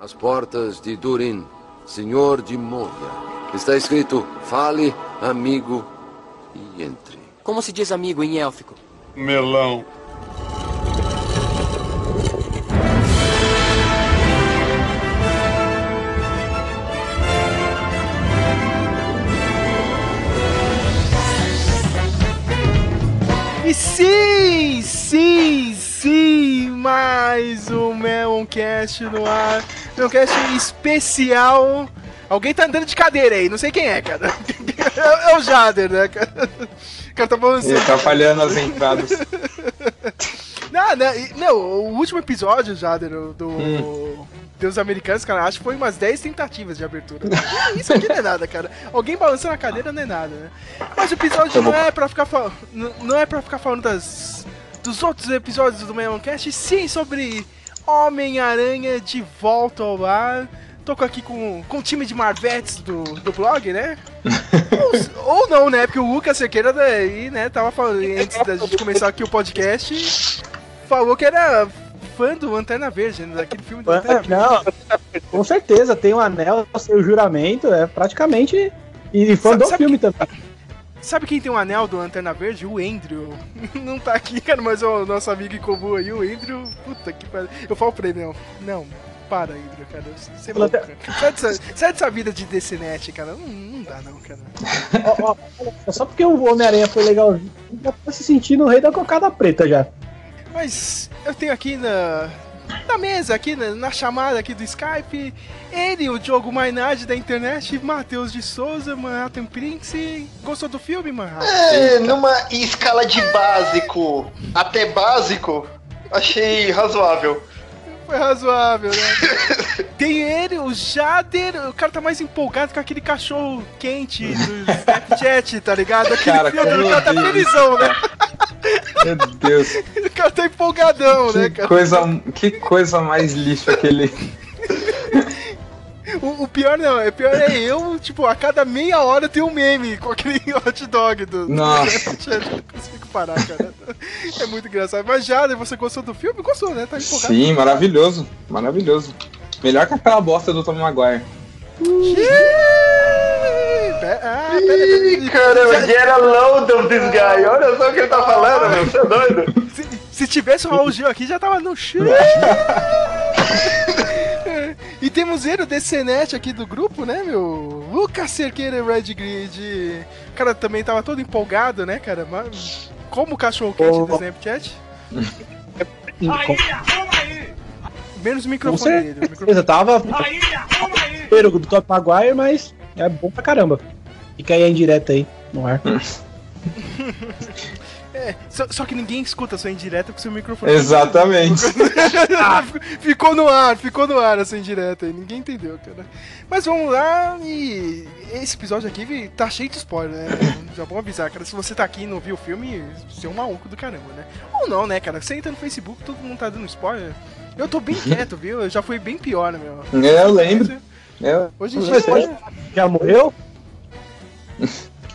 As portas de Durin, senhor de Moria. Está escrito: fale, amigo, e entre. Como se diz amigo em élfico? Melão. E sim, sim, sim, mais um Meloncast no ar. Meloncast especial. Alguém tá andando de cadeira aí, não sei quem é, cara. É o Jader, né, cara? O cara tá balançando. Ele tá falhando as entradas. Não, não, e- meu, o último episódio, Jader, do Hum. Deus Americanos, cara, acho que foi umas 10 tentativas de abertura. Isso aqui não é nada, cara. Alguém balançando a cadeira não é nada, né? Mas o episódio não é pra ficar falando. Não é pra ficar falando das, dos outros episódios do Meloncast, sim sobre Homem-Aranha de volta ao lar. Tô aqui com, com o time de Marvetes do, do blog, né? ou, ou não, né? Porque o Lucas Cerqueira daí, né, tava falando antes da gente começar aqui o podcast, falou que era fã do Lanterna Verde, né, daquele filme do Lanterna Verde. Não, com certeza, tem um anel, o juramento, é praticamente. E fã Sabe- do sabe filme também. Sabe quem tem um anel do Lanterna Verde? O Andrew. Não tá aqui, cara, mas o nosso amigo comum aí, o Andrew. Puta que pariu. Eu falo pra ele, não. Não, para, Andrew, cara. Você é louco, cara. Sai dessa, sai dessa vida de DCNet, cara. Não, não dá, não, cara. Ó, ó, olha só, porque o Homem-Aranha foi legalzinho, já tá se sentindo o rei da cocada preta já. Mas eu tenho aqui na, na mesa, aqui na, na chamada aqui do Skype, ele, o Diogo Mainardi da internet, Matheus de Souza, Manhattan Prince. Gostou do filme, Manhattan? É, numa escala de básico até básico, achei razoável. Foi razoável, né? Tem ele, o Jader, o cara tá mais empolgado com aquele cachorro quente do Snapchat, tá ligado? Aquele Cara, filme, como o cara tá felizão, né? Meu Deus. O cara tá empolgadão, né, Que cara? coisa, que coisa mais lixo aquele. O, o pior não, o pior é eu, tipo, a cada meia hora tem um meme com aquele hot dog do. Nossa. Eu não consigo parar, cara. É muito engraçado. Mas Jader, você gostou do filme? Gostou, né? Tá empolgado. Sim, maravilhoso. Maravilhoso. Melhor que aquela bosta do Tom Maguire. Ah, pera, Ih, caramba, get a load of this guy. Olha só o que ele tá falando, meu. Você é doido? Se, se tivesse o Raul Gil aqui, já tava no chão. e temos ele, o DCNet aqui do grupo, né, meu? Lucas Cerqueira e Red Grid. O cara também tava todo empolgado, né, cara? Mas como o cachorro quente Oh. do Snapchat. Com Menos o microfone dele. o microfone. certeza, tava primeiro do Top Maguire, mas é bom pra caramba. Fica aí a indireta aí no ar. É, só, só que ninguém escuta a sua indireta com seu microfone. Exatamente. ficou no ar, ficou no ar essa indireta aí, ninguém entendeu, cara. Mas vamos lá e esse episódio aqui vi- tá cheio de spoiler, né? Já vou avisar, cara, se você tá aqui e não viu o filme, você é um maluco do caramba, né? Ou não, né, cara? Você entra no Facebook, todo mundo tá dando spoiler. Eu tô bem quieto, viu? Eu já fui bem pior, né, meu? É, eu lembro. É, Hoje em dia. Já morreu?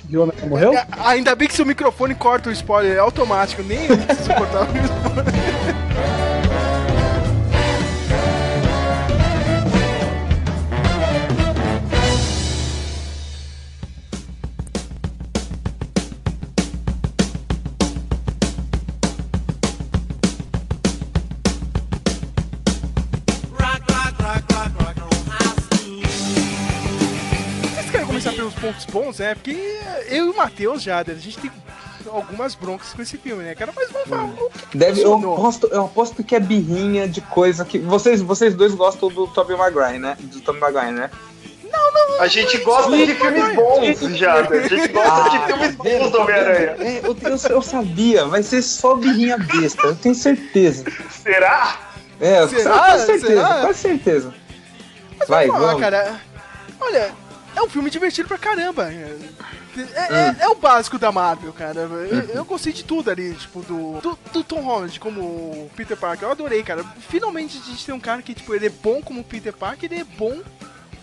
E o homem já morreu? É, Ainda bem que seu microfone corta o spoiler, é automático, nem eu cortar o spoiler. Pontos bons, né? Porque eu e o Matheus já, a gente tem algumas broncas com esse filme, né, cara? Mas vamos falar o que, que Deve, eu, aposto, eu aposto que é birrinha de coisa que. Vocês, vocês dois gostam do Tobey Maguire, né? Do Tobey Maguire, né? A gente gosta de filmes bons, já. A gente gosta de filmes bons do Homem-Aranha. É, eu, eu, eu sabia, vai ser só birrinha besta, eu tenho certeza. Será? É, eu Será? com certeza, Será? com certeza. Mas Vai, vamos lá, vamos. cara. Olha, é um filme divertido pra caramba. É, é- é o básico da Marvel, cara. Eu, eu gostei de tudo ali, tipo, do, do, do Tom Holland como Peter Parker. Eu adorei, cara. Finalmente a gente tem um cara que, tipo, ele é bom como Peter Parker, ele é bom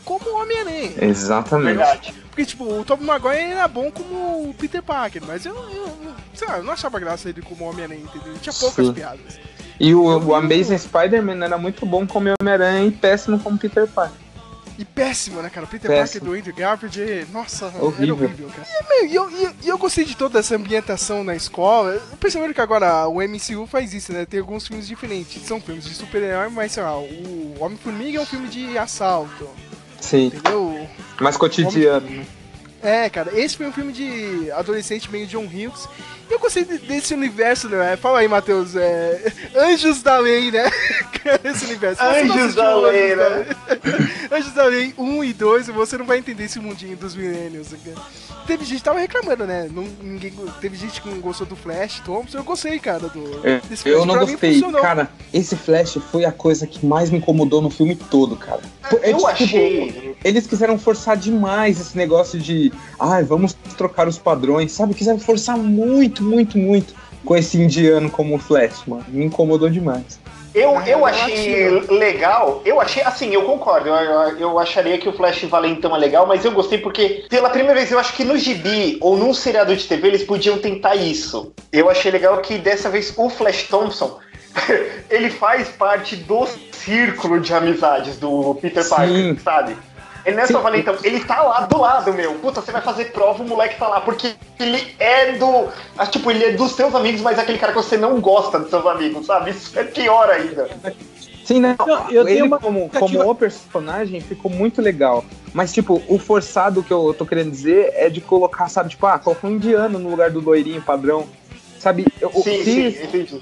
como Homem-Aranha. Exatamente. Verdade. Porque, tipo, o Tobey Maguire era bom como o Peter Parker, mas eu, eu sei lá, eu não achava graça ele como Homem-Aranha, entendeu? Tinha poucas Sim. piadas. E o, o Amazing Spider-Man era muito bom como Homem-Aranha e péssimo como Peter Parker. E péssimo, né, cara? O Peter. Parker do Andrew Garfield, nossa, Horrível. era horrível, cara. E, eu, e eu- eu gostei de toda essa ambientação na escola. Percebendo que agora o MCU faz isso, né? Tem alguns filmes diferentes. São filmes de super-herói, mas sei lá, o Homem-Formiga é um filme de assalto, Sim, entendeu? mais cotidiano. né? É, cara, esse foi um filme de adolescente meio John Hughes. Eu gostei de- desse universo, né? Fala aí, Matheus. É... Anjos da Lei, né? esse universo. Não Anjos da Anjos Lei, da né? Anjos da Lei 1 e 2, você não vai entender esse mundinho dos milênios. cara. Teve gente que tava reclamando, né? Não, ninguém, teve gente que não gostou do Flash Thompson. Eu gostei, cara, do. É, desse Eu não gostei, cara. Esse Flash foi a coisa que mais me incomodou no filme todo, cara. É, Eu tipo, achei. Eles quiseram forçar demais esse negócio de, ai, vamos trocar os padrões, sabe? Quiseram forçar muito, muito, muito com esse indiano como Flash, mano. Me incomodou demais. Eu, Ah, eu achei legal. Eu achei, assim, eu concordo. Eu, eu, eu acharia que o Flash Valentão é legal, mas eu gostei porque, pela primeira vez, eu acho que no gibi ou num seriado de TV eles podiam tentar isso. Eu achei legal que dessa vez o Flash Thompson ele faz parte do círculo de amizades do Peter Sim. Parker, sabe? Ele não é só Sim. Valentão, ele tá lá do lado, meu. Puta, você vai fazer prova, o moleque tá lá, porque ele é do. ah, Tipo, ele é dos seus amigos, mas é aquele cara que você não gosta dos seus amigos, sabe? Isso é pior ainda. Sim, né? Não, eu Ele uma como, como o personagem ficou muito legal. Mas, tipo, o forçado que eu tô querendo dizer é de colocar, sabe, tipo, ah, colocar um indiano no lugar do loirinho padrão. Sabe, eu- Sim, se- sim, entendi.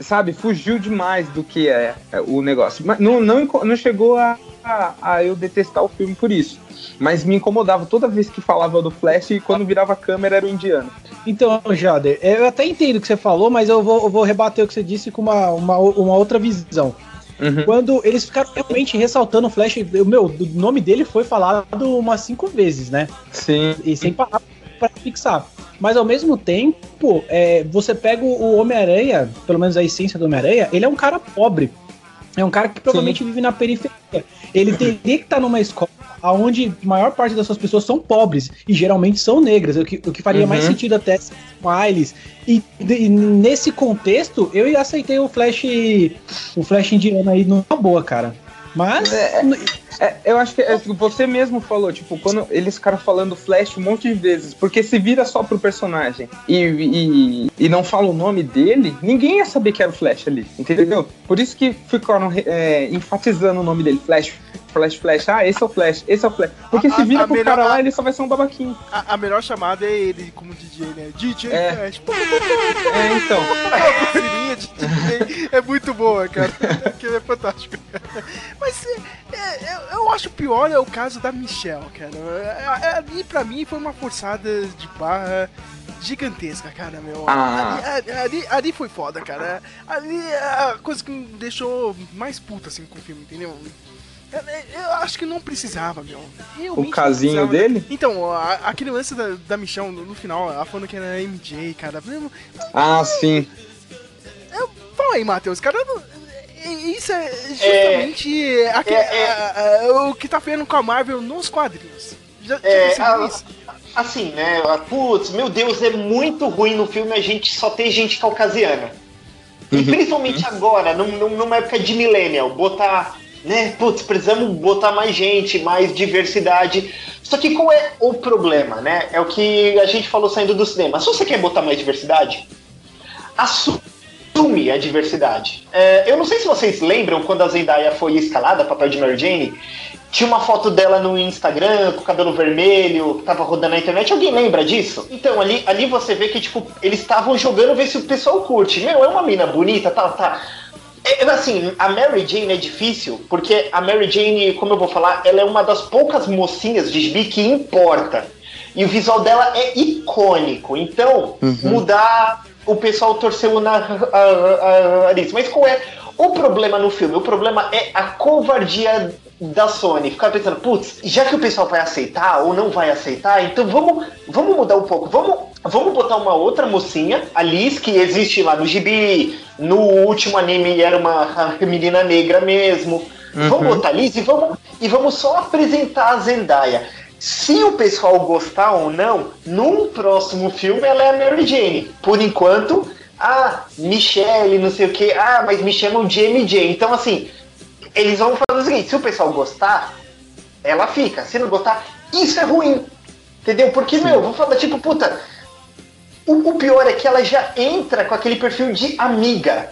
Sabe, fugiu demais do que é, é, o negócio. Mas não, não, não chegou a, a, a eu detestar o filme por isso. Mas me incomodava toda vez que falava do Flash e quando virava a câmera era o indiano. Então, Jader, eu até entendo o que você falou, mas eu vou, eu vou rebater o que você disse com uma, uma, uma outra visão. Uhum. Quando eles ficaram realmente ressaltando o Flash, eu- meu, o nome dele foi falado umas cinco vezes, né? Sim. E sem parar pra fixar. Mas ao mesmo tempo, é, você pega o Homem-Aranha, pelo menos a essência do Homem-Aranha, ele é um cara pobre. É um cara que provavelmente vive na periferia. Ele teria que estar numa escola onde a maior parte das suas pessoas são pobres e geralmente são negras, o que, o que faria Uhum. mais sentido até Smiles. E, e nesse contexto, eu aceitei o Flash o Flash indiano aí numa boa, cara. Mas É, eu acho que é, você mesmo falou, tipo, quando eles ficaram falando Flash um monte de vezes, porque se vira só pro personagem e, e, e não fala o nome dele, ninguém ia saber que era o Flash ali, entendeu? Por isso que ficaram é, enfatizando o nome dele, Flash, Flash, Flash, ah, esse é o Flash, esse é o Flash. Porque A- se vira a pro melhor- cara lá, ele só vai ser um babaquinho. A, a melhor chamada é ele como DJ, né? DJ É. Flash. É, então. a de DJ é muito boa, cara. Aquilo é fantástico. Mas é, é, eu, eu acho pior é o caso da Michelle, cara. É, é, ali, pra mim, foi uma forçada de barra gigantesca, cara, meu. Ah. Ali, ali, ali foi foda, cara. Ali é a coisa que me deixou mais puta, assim, com o filme, entendeu? Eu, eu acho que não precisava, meu. Realmente O casinho precisava. dele? Então, a- aquele lance da, da Michelle no, no final, ela falando que era MJ, cara. Eu- Ah, sim. Fala aí, Matheus, cara. eu Isso é justamente aquele- é- a- a- o que tá vendo com a Marvel nos quadrinhos. Já, já É, percebeu a-? Assim, né? Putz, meu Deus, é muito ruim no filme a gente só ter gente caucasiana. E principalmente agora, num- num- numa época de millennial, botar, né? Putz, precisamos botar mais gente, mais diversidade. Só que qual é o problema, né? É o que a gente falou saindo do cinema. Se você quer botar mais diversidade, assume a diversidade. É, eu não sei se vocês lembram quando a Zendaya foi escalada, papel de Mary Jane, tinha uma foto dela no Instagram com o cabelo vermelho, que tava rodando na internet. Alguém lembra disso? Então, ali, ali você vê que, tipo, eles estavam jogando ver se o pessoal curte. Meu, é uma mina bonita, tá, tá. É, assim, a Mary Jane é difícil, porque a Mary Jane, como eu vou falar, ela é uma das poucas mocinhas de gibi que importa. E o visual dela é icônico. Então, mudar, o pessoal torceu a- nariz. Mas qual é o problema no filme? O problema é a covardia da Sony. Ficar pensando, putz, já que o pessoal vai aceitar ou não vai aceitar, então vamos, vamos mudar um pouco. Vamos, vamos botar uma outra mocinha, a Liz, que existe lá no gibi. No último anime era uma menina negra mesmo. Vamos botar a Liz e vamos, e vamos só apresentar a Zendaya. Se o pessoal gostar ou não, num próximo filme ela é a Mary Jane. Por enquanto, Ah, Michelle, não sei o que. Ah, mas me chamam de MJ. Então, assim, eles vão fazer o seguinte: se o pessoal gostar, ela fica. Se não gostar, isso é ruim. Entendeu? Porque, Sim. meu, vou falar, tipo, puta. O, o pior é que ela já entra com aquele perfil de amiga.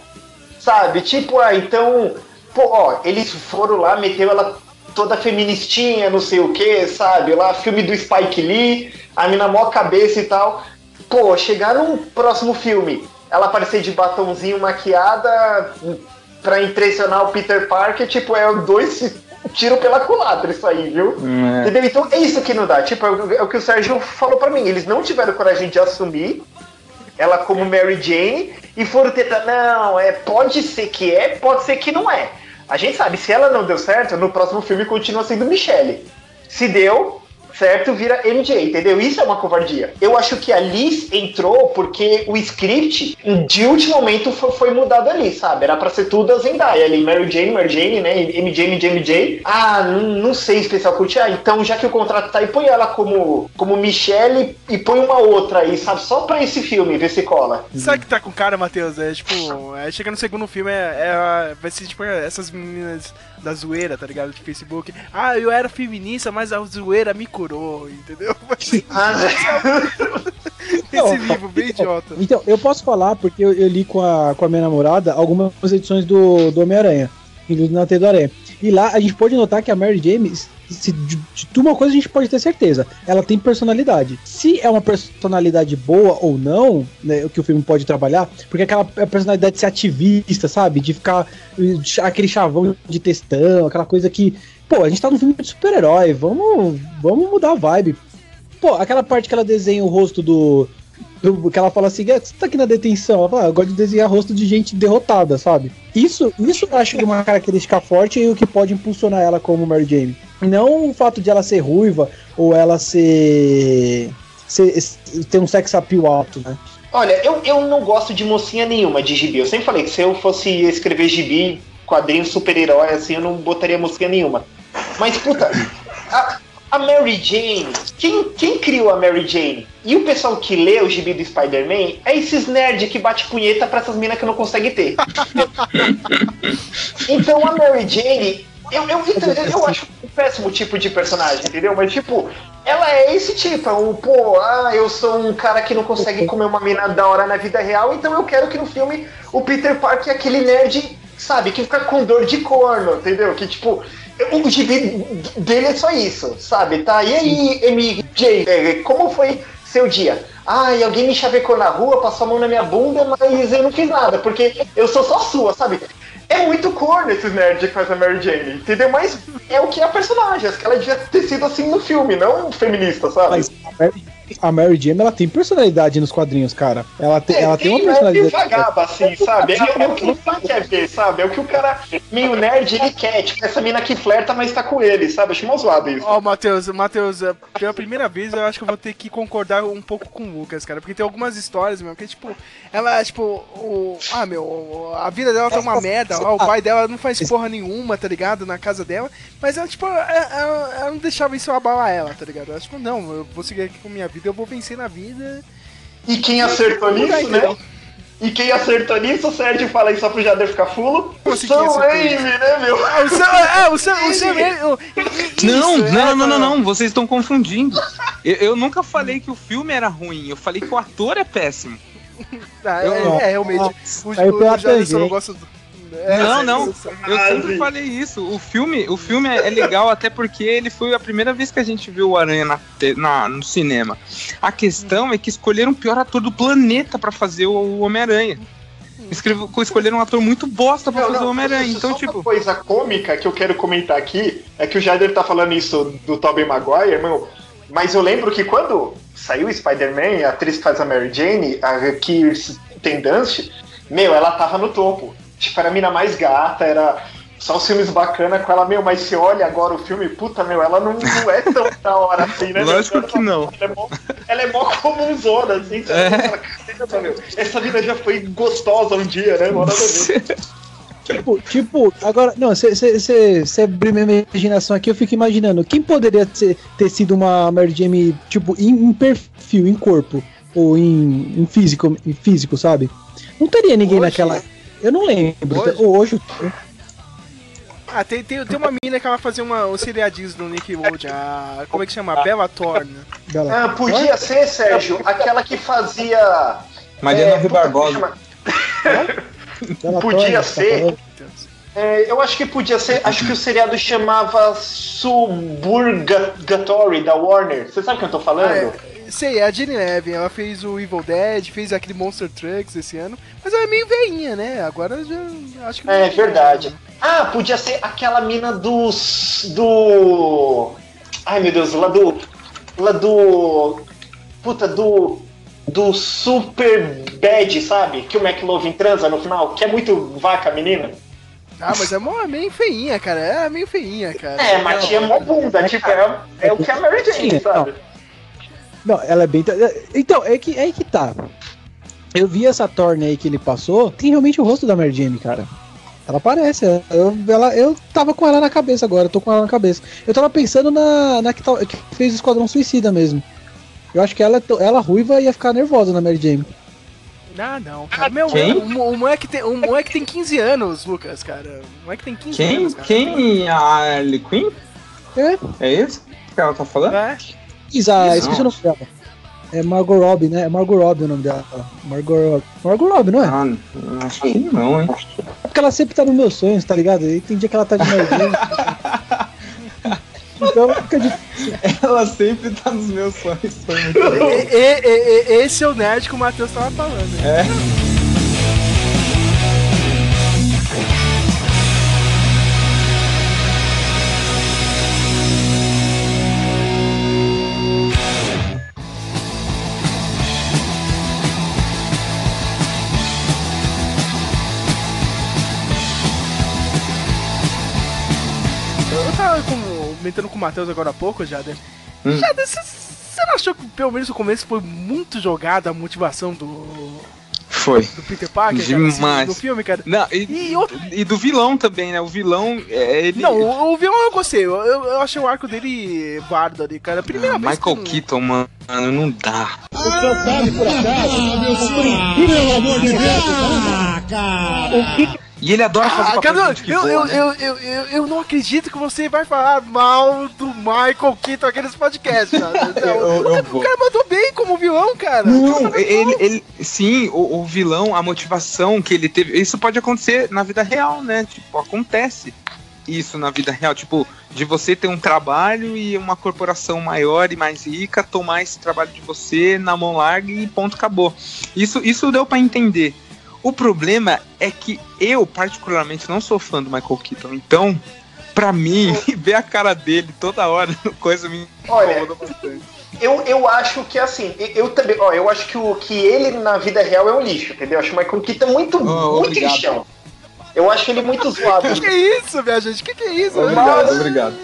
Sabe? Tipo, ah, então. Pô, ó, eles foram lá, meteu ela toda feministinha, não sei o que, sabe? Lá, filme do Spike Lee, a mina mó cabeça e tal. Pô, chegar num próximo filme, ela aparecer de batonzinho maquiada pra impressionar o Peter Parker, tipo, é dois tiro pela culatra isso aí, viu? É. Entendeu? Então é isso que não dá. Tipo, é o que o Sérgio falou para mim. Eles não tiveram coragem de assumir ela como Mary Jane e foram tentar. Não, é, pode ser que é, pode ser que não é. A gente sabe, se ela não deu certo, no próximo filme continua sendo Michelle. Se deu, certo? Vira MJ, entendeu? Isso é uma covardia. Eu acho que a Liz entrou porque o script de último momento foi, mudado ali, sabe? Era pra ser tudo a Zendaya ali, Mary Jane, Mary Jane, né? MJ, MJ, MJ. Ah, não sei especial curtir. Ah, então já que o contrato tá aí, põe ela como, como Michelle e põe uma outra aí, sabe? Só pra esse filme, ver se cola. Sabe que tá com cara, Matheus? É tipo, é, chega no segundo filme, é, é, vai ser tipo essas meninas da zoeira, tá ligado? De Facebook. Ah, eu era feminista, mas a zoeira me curou, entendeu? Ah, Esse livro, bem então, idiota. Então, eu posso falar, porque eu, eu, li com a, com a minha namorada algumas edições do, do Homem-Aranha, do Na do Aranha. E lá a gente pode notar que a Mary James, se, de, de uma coisa a gente pode ter certeza, ela tem personalidade. Se é uma personalidade boa ou não, né, que o filme pode trabalhar, porque aquela personalidade de ser ativista, sabe? De ficar aquele chavão de textão, aquela coisa que, pô, a gente tá num filme de super-herói, vamos, vamos mudar a vibe. Pô, aquela parte que ela desenha o rosto do, que ela fala assim, ah, você tá aqui na detenção. Ela fala, ah, eu gosto de desenhar rosto de gente derrotada, sabe? Isso, isso eu acho que é uma característica forte e o que pode impulsionar ela como Mary Jane. Não o fato de ela ser ruiva ou ela ser, ser ter um sex appeal alto, né? Olha, eu, eu não gosto de mocinha nenhuma de gibi. Eu sempre falei que se eu fosse escrever gibi, quadrinho super-herói, assim, eu não botaria mocinha nenhuma. Mas, puta, a, a Mary Jane, quem, quem criou a Mary Jane? E o pessoal que lê o gibi do Spider-Man é esses nerds que bate punheta pra essas minas que não consegue ter. então a Mary Jane, eu, eu, eu, eu acho um péssimo tipo de personagem, entendeu? Mas tipo, ela é esse tipo, é um, pô, ah, eu sou um cara que não consegue comer uma mina da hora na vida real, então eu quero que no filme o Peter Parker é aquele nerd, sabe, que fica com dor de corno, entendeu? Que tipo, o gibi dele é só isso, sabe? Tá? E aí, MJ, é, como foi seu dia? Ai, alguém me chavecou na rua, passou a mão na minha bunda, mas eu não fiz nada, porque eu sou só sua, sabe? É muito corno esses nerds que faz a Mary Jane, entendeu? Mas é o que é a personagem, acho que ela devia ter sido assim no filme, não feminista, sabe? Mas a Mary a Mary Jane, ela tem personalidade nos quadrinhos, cara. Ela, te, é, ela tem, tem uma personalidade. É vagaba, assim, sabe? É, é, o que o cara quer ver, sabe? É o que o cara meio nerd ele quer. Tipo, essa mina que flerta, mas tá com ele, sabe? Acho mó zoado isso. Ó, oh, Matheus, Matheus, é, pela primeira vez eu acho que eu vou ter que concordar um pouco com o Lucas, cara. Porque tem algumas histórias, meu, que, tipo, ela, tipo, o. Ah, meu, a vida dela tá uma merda. Ó, o pai dela não faz porra nenhuma, tá ligado? Na casa dela. Mas ela, tipo, ela, ela, ela não deixava isso abalar ela, tá ligado? Ela, tipo, não, eu vou seguir aqui com minha vida, eu vou vencer na vida. E quem acertou nisso, né? E quem acertou nisso, o Sérgio fala aí só pro Jader ficar fulo. O Sam Raimi, né, meu? Ah, o Sam, é, o Sam, o Sam Raimi. Não, não, não, não, não, vocês estão confundindo. Eu, eu, nunca falei que o filme era ruim, eu falei que o ator é péssimo. Ah, é, é, realmente. O, o, o Jader só não gosta do é, não, não. Eu sempre falei isso. O filme, o filme é legal até porque ele foi a primeira vez que a gente viu o Aranha na, na no cinema. A questão é que escolheram o pior ator do planeta para fazer o Homem-Aranha. Escolheram um ator muito bosta pra não, fazer o Homem-Aranha. Então, tipo. Uma coisa cômica que eu quero comentar aqui é que o Jader tá falando isso do Tobey Maguire, meu. Mas eu lembro que quando saiu Spider-Man, a atriz que faz a Mary Jane, a Kirsten Dunst, meu, ela tava no topo tipo, era a mina mais gata, era só os filmes bacanas com ela, meu, mas se olha agora o filme, puta, meu, ela não, não é tão da hora assim, né? Lógico que não. Ela é mó, ela é mó comunzona, assim, é. meu, essa vida já foi gostosa um dia, né? Tipo, tipo, agora, não, você abriu minha imaginação aqui, eu fico imaginando, quem poderia ter, ter sido uma Mary Jane, tipo, em, em perfil, em corpo, ou em, em físico, em físico, sabe? Não teria ninguém Hoje? naquela. Eu não lembro. Hoje? Hoje, Ah, tem, tem, tem uma mina que ela fazia uma, um seriadinho no Nickelodeon. A, como é que chama? Bella Thorne. Bela. Ah, podia ser, Sérgio, aquela que fazia. Mariana é, Rui puta, Barbosa. Bela podia Thorne, tá ser. É, eu acho que podia ser. Acho que o seriado chamava Suburgatory da Warner. Você sabe o que eu tô falando? Ah, é, sei, é a Jenny Levin. Ela fez o Evil Dead, fez aquele Monster Trucks esse ano. Mas ela é meio veinha, né? Agora já acho que É verdade. né? Ah, podia ser aquela mina dos. do. Ai meu Deus, lá do. Lá do. Puta, do. Do Super Bad, sabe? Que o McLovin transa no final, que é muito vaca, menina. Ah, mas é, mó- é meio feinha, cara. É meio feinha, cara. É, mas tinha mó bunda, tipo, é, é o que a Mary Jane, Sim, sabe? Não, ela é bem. Então, é que, é aí que tá. Eu vi essa Thorne aí que ele passou, tem realmente o rosto da Mary Jane, cara. Ela parece. Eu, ela, eu tava com ela na cabeça agora, eu tô com ela na cabeça. Eu tava pensando na, na que, tal- que fez o Esquadrão Suicida mesmo. Eu acho que ela, ela ruiva ia ficar nervosa na Mary Jane. Ah, não, cara. Meu, Quem? O, o moleque tem, o moleque tem 15 anos, Lucas, cara. O moleque tem 15 Quem? anos, cara. Quem? A Harley Quinn? É, É isso que ela tá falando? É? Isa, Não. esqueci o nome dela. É Margot Robbie, né? É Margot Robbie o nome dela. Margot, Margot Robbie, não é? Ah, acho que não, hein? Porque ela sempre tá nos meus sonhos, tá ligado? E tem dia que ela tá de Jane. então fica difícil. Ela sempre tá nos meus sonhos. Foi muito bom. E- e- e- e- esse é o nerd que o Matheus tava falando. né? É. comentando com o Matheus agora há pouco, Jader. Hum. Jader, você não achou que pelo menos no começo foi muito jogada a motivação do, Foi. do Peter Parker? cara, assim, Demais. no filme, cara? Não, e, E outro- e do vilão também, né? O vilão, é, ele... Não, o, o vilão eu gostei. Eu, eu, achei o arco dele válido ali, cara. Primeira Ah, vez Michael que... Keaton, mano, não dá. E ele adora fazer Ah, papel cara, de gente que eu, voa, eu, né? eu, eu, eu, eu não acredito que você vai falar mal do Michael Keaton aqui nesse podcast, cara. O cara mandou bem como vilão, cara. Não, ele, ele, sim, o, o vilão, a motivação que ele teve, isso pode acontecer na vida real, né? Tipo, acontece isso na vida real, tipo, de você ter um trabalho e uma corporação maior e mais rica tomar esse trabalho de você na mão larga e ponto, acabou. Isso, isso deu pra entender. O problema é que eu, particularmente, não sou fã do Michael Keaton, então, pra mim, ver a cara dele toda hora no coisa me Olha, bastante. Eu, eu acho que assim, eu- também, ó, eu acho que, o, que ele na vida real é um lixo, entendeu? Eu acho o Michael Keaton muito, Oh, muito lixão. Eu acho ele muito zoado. Que que é isso, minha gente? Que que é isso? Obrigado, Mas- obrigado.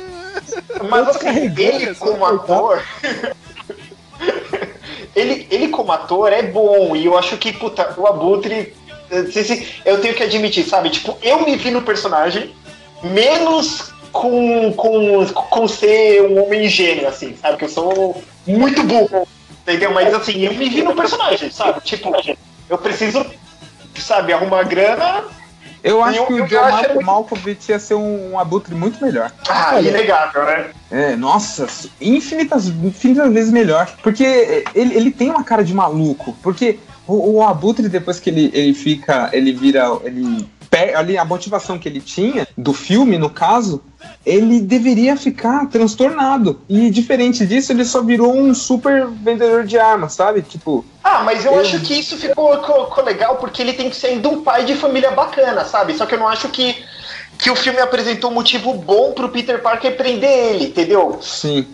Mas assim, ele como ator. ele, ele como ator é bom. E eu acho que, puta, o Abutre. Eu tenho que admitir, sabe? Tipo, eu me vi no personagem, menos com, com, com ser um homem gênio, assim, sabe? Que eu sou muito burro. Entendeu? Mas assim, eu me vi no personagem, sabe? Tipo, eu preciso, sabe, arrumar grana. Eu acho Eu- que o John acho Mal ele- Malkovich ia ser um, um abutre muito melhor. Ah, Olha. inegável, né? É, nossa, infinitas, infinitas vezes melhor. Porque ele, ele tem uma cara de maluco. Porque o, o abutre, depois que ele, ele fica, ele vira, ele ali a motivação que ele tinha do filme, no caso, ele deveria ficar transtornado. E diferente disso, ele só virou um super vendedor de armas, sabe? Tipo, Ah, mas eu, acho que isso ficou, ficou- legal porque ele tem que ser ainda um pai de família bacana, sabe? Só que eu não acho que, que o filme apresentou um motivo bom pro Peter Parker prender ele, entendeu? sim.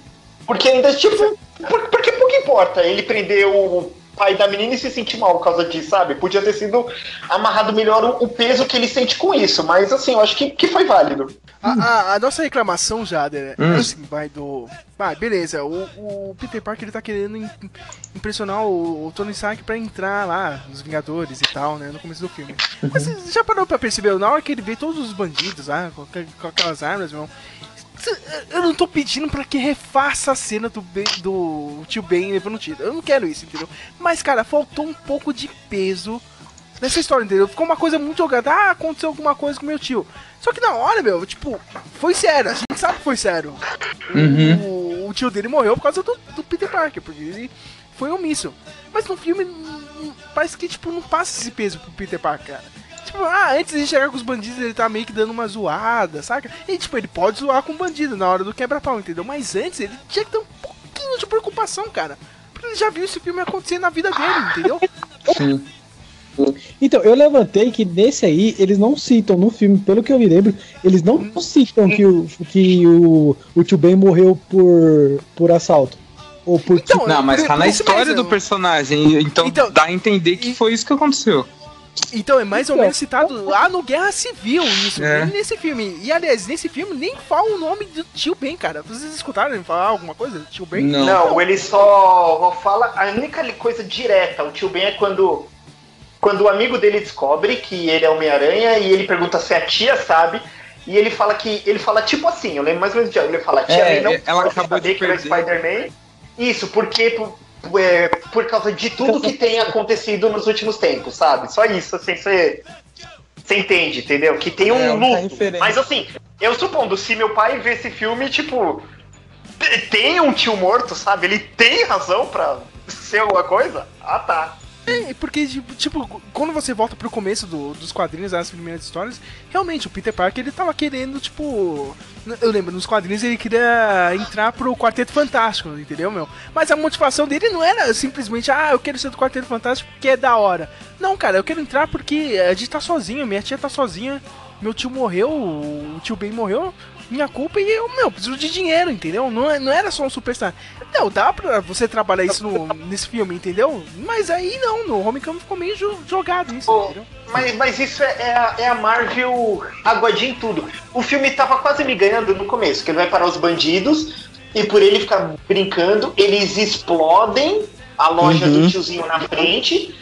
Porque ainda, tipo, por, porque pouco importa ele prender o pai da menina e se sentir mal por causa disso, sabe? Podia ter sido amarrado melhor o, o peso que ele sente com isso, mas assim, eu acho que, que foi válido. A, a- a nossa reclamação, Jader, Hum. é assim, vai do. Ah, beleza, o, o Peter Parker ele tá querendo im- impressionar o, o Tony Stark pra entrar lá nos Vingadores e tal, né? No começo do filme. Mas você já parou pra perceber? Na hora que ele vê todos os bandidos lá, com, com aquelas armas, meu irmão. Eu não tô pedindo pra que refaça a cena do, ben, do tio Ben levando tiro. Eu não quero isso, entendeu? Mas, cara, faltou um pouco de peso nessa história, entendeu? Ficou uma coisa muito jogada. Ah, aconteceu alguma coisa com meu tio. Só que na hora, meu, tipo, foi sério. A gente sabe que foi sério. Uhum. O, o tio dele morreu por causa do, do Peter Parker, porque ele foi omisso. Mas no filme, parece que, tipo, não passa esse peso pro Peter Parker, cara. Tipo, ah, antes de chegar com os bandidos, ele tá meio que dando uma zoada, saca? E, tipo, ele pode zoar com o bandido na hora do quebra-pau, entendeu? Mas antes, ele tinha que ter um pouquinho de preocupação, cara. Porque ele já viu esse filme acontecer na vida dele, entendeu? Sim. Então, eu levantei que nesse aí, eles não citam no filme, pelo que eu me lembro, eles não citam que o, que o, o tio Ben morreu por, por assalto. Ou por Então, Não, mas por- tá na história do personagem. Então, Então- dá a entender que foi isso que aconteceu. Então é mais ou Então. menos citado lá no Guerra Civil isso, É. nesse filme. E aliás, nesse filme nem fala o nome do tio Ben, cara. Vocês escutaram ele falar alguma coisa? Tio Ben? Não. Não, ele só fala. A única coisa direta, o tio Ben é quando. Quando o amigo dele descobre que ele é Homem-Aranha e ele pergunta se a tia sabe. E ele fala que. Ele fala tipo assim, eu lembro mais ou menos de ele fala, tia É, não ela acabou de saber que ele é perder. Spider-Man. Isso, porque por, por- é, por causa de tudo que tem acontecido nos últimos tempos, sabe? Só isso, assim, você. Você entende, entendeu? Que tem um É, uma luto. Mas assim, eu supondo, se meu pai vê esse filme, tipo, te- tem um tio morto, sabe? Ele tem razão pra ser alguma coisa? Ah, tá. É, porque, tipo, tipo, quando você volta pro começo do- dos quadrinhos, das primeiras histórias, realmente, o Peter Parker, ele tava querendo, tipo... Eu lembro, nos quadrinhos ele queria entrar pro Quarteto Fantástico, entendeu, meu? Mas a motivação dele não era simplesmente, ah, eu quero ser do Quarteto Fantástico porque é da hora. Não, cara, eu quero entrar porque a gente tá sozinho, minha tia tá sozinha, meu tio morreu, o tio Ben morreu, minha culpa e eu, meu, preciso de dinheiro, entendeu? Não, é- não era só um superstar. Não, dá pra você trabalhar isso no- nesse filme, entendeu? Mas aí não, no Homecoming ficou meio jo- jogado isso, Ô, entendeu? Mas, mas isso é, é a, é a Marvel aguadinha em tudo. O filme tava quase me ganhando no começo, que ele vai parar os bandidos e por ele ficar brincando, eles explodem a loja Uhum. do tiozinho na frente.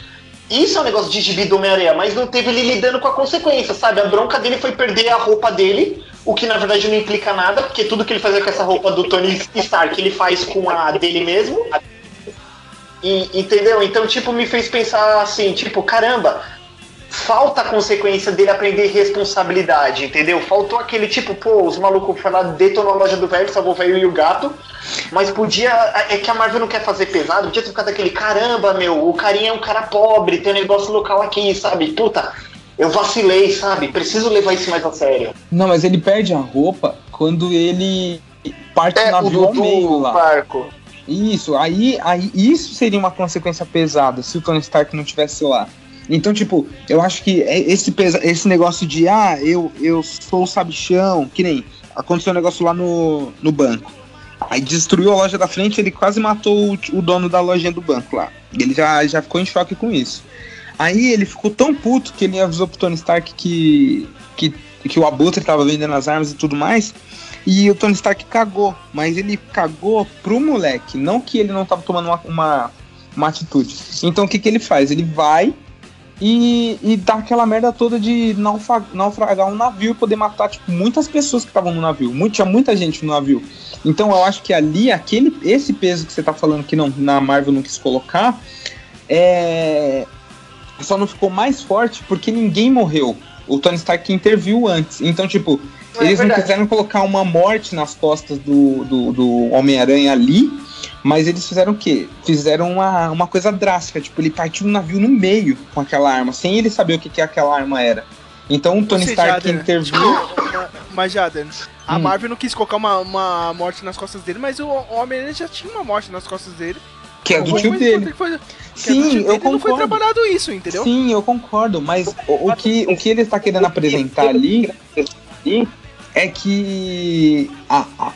Isso é um negócio de gibi do Homem-Aranha, mas não teve ele lidando com a consequência, sabe? A bronca dele foi perder a roupa dele, o que na verdade não implica nada, porque tudo que ele fazia com essa roupa do Tony Stark, ele faz com a dele mesmo. E- entendeu? Então, tipo, me fez pensar assim, tipo, caramba, falta a consequência dele aprender responsabilidade, entendeu? Faltou aquele tipo, pô, os malucos foram lá, detonou a loja do velho, salvou o velho e o gato, mas podia. É que a Marvel não quer fazer pesado, podia ter ficado aquele, caramba, meu, o carinha é um cara pobre, tem um negócio local aqui, sabe? Puta, eu vacilei, sabe? Preciso levar isso mais a sério. Não, mas ele perde a roupa quando ele parte É, o o do, meio lá. barco. Isso, aí, aí isso seria uma consequência pesada se o Tony Stark não tivesse lá. Então, tipo, eu acho que é esse, pesa, esse negócio de, ah, eu, eu sou o sabichão, que nem aconteceu um negócio lá no, no banco. Aí destruiu a loja da frente, ele quase matou o, o dono da lojinha do banco lá. Ele já, já ficou em choque com isso. Aí ele ficou tão puto que ele avisou pro Tony Stark que, que, que o Abutre tava vendendo as armas e tudo mais. E o Tony Stark cagou, mas ele cagou pro moleque, não que ele não tava tomando uma, uma, uma atitude. Então o que, que ele faz? Ele vai e, e dá aquela merda toda de naufra- naufragar um navio e poder matar tipo, muitas pessoas que estavam no navio. Muito, tinha muita gente no navio. Então eu acho que ali, aquele, esse peso que você tá falando que não, na Marvel não quis colocar, é, só não ficou mais forte porque ninguém morreu. O Tony Stark interviu antes. Então, tipo, É eles não verdade. quiseram colocar uma morte nas costas do, do, do Homem-Aranha ali, mas eles fizeram o quê? Fizeram uma, uma coisa drástica. Tipo, ele partiu um navio no meio com aquela arma, sem ele saber o que, que aquela arma era. Então o Tony Stark Jader, interviu. mas Jader, a Hum. Marvel não quis colocar uma, uma morte nas costas dele, mas o Homem-Aranha já tinha uma morte nas costas dele. Que é do tio dele. foi- é do Sim, tio eu dele, Não foi concordo. trabalhado isso, entendeu? Sim, eu concordo, mas o, o que, o que ele está querendo apresentar ali é que. Ah, ah,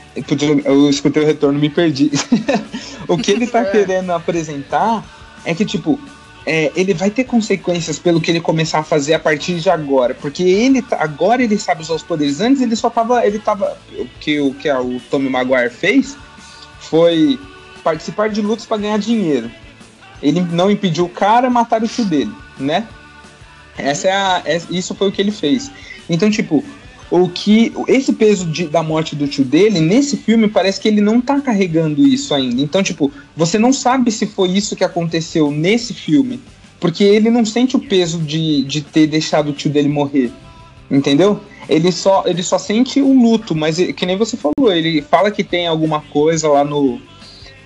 eu, escutei o retorno e me perdi. o que ele está É. querendo apresentar é que, tipo, é, ele vai ter consequências pelo que ele começar a fazer a partir de agora. Porque ele tá- agora ele sabe usar os poderes. Antes ele só tava. Ele tava. O que, o que a- o Tommy Maguire fez foi participar de lutas para ganhar dinheiro. Ele não impediu o cara matar o tio dele, né? Essa é a, é- isso foi o que ele fez. Então, tipo, o que esse peso de- da morte do tio dele nesse filme parece que ele não tá carregando isso ainda. Então, tipo, você não sabe se foi isso que aconteceu nesse filme Porque ele não sente o peso de, de ter deixado o tio dele morrer. Entendeu? Ele só, ele só sente o luto, mas que nem você falou, ele fala que tem alguma coisa lá no.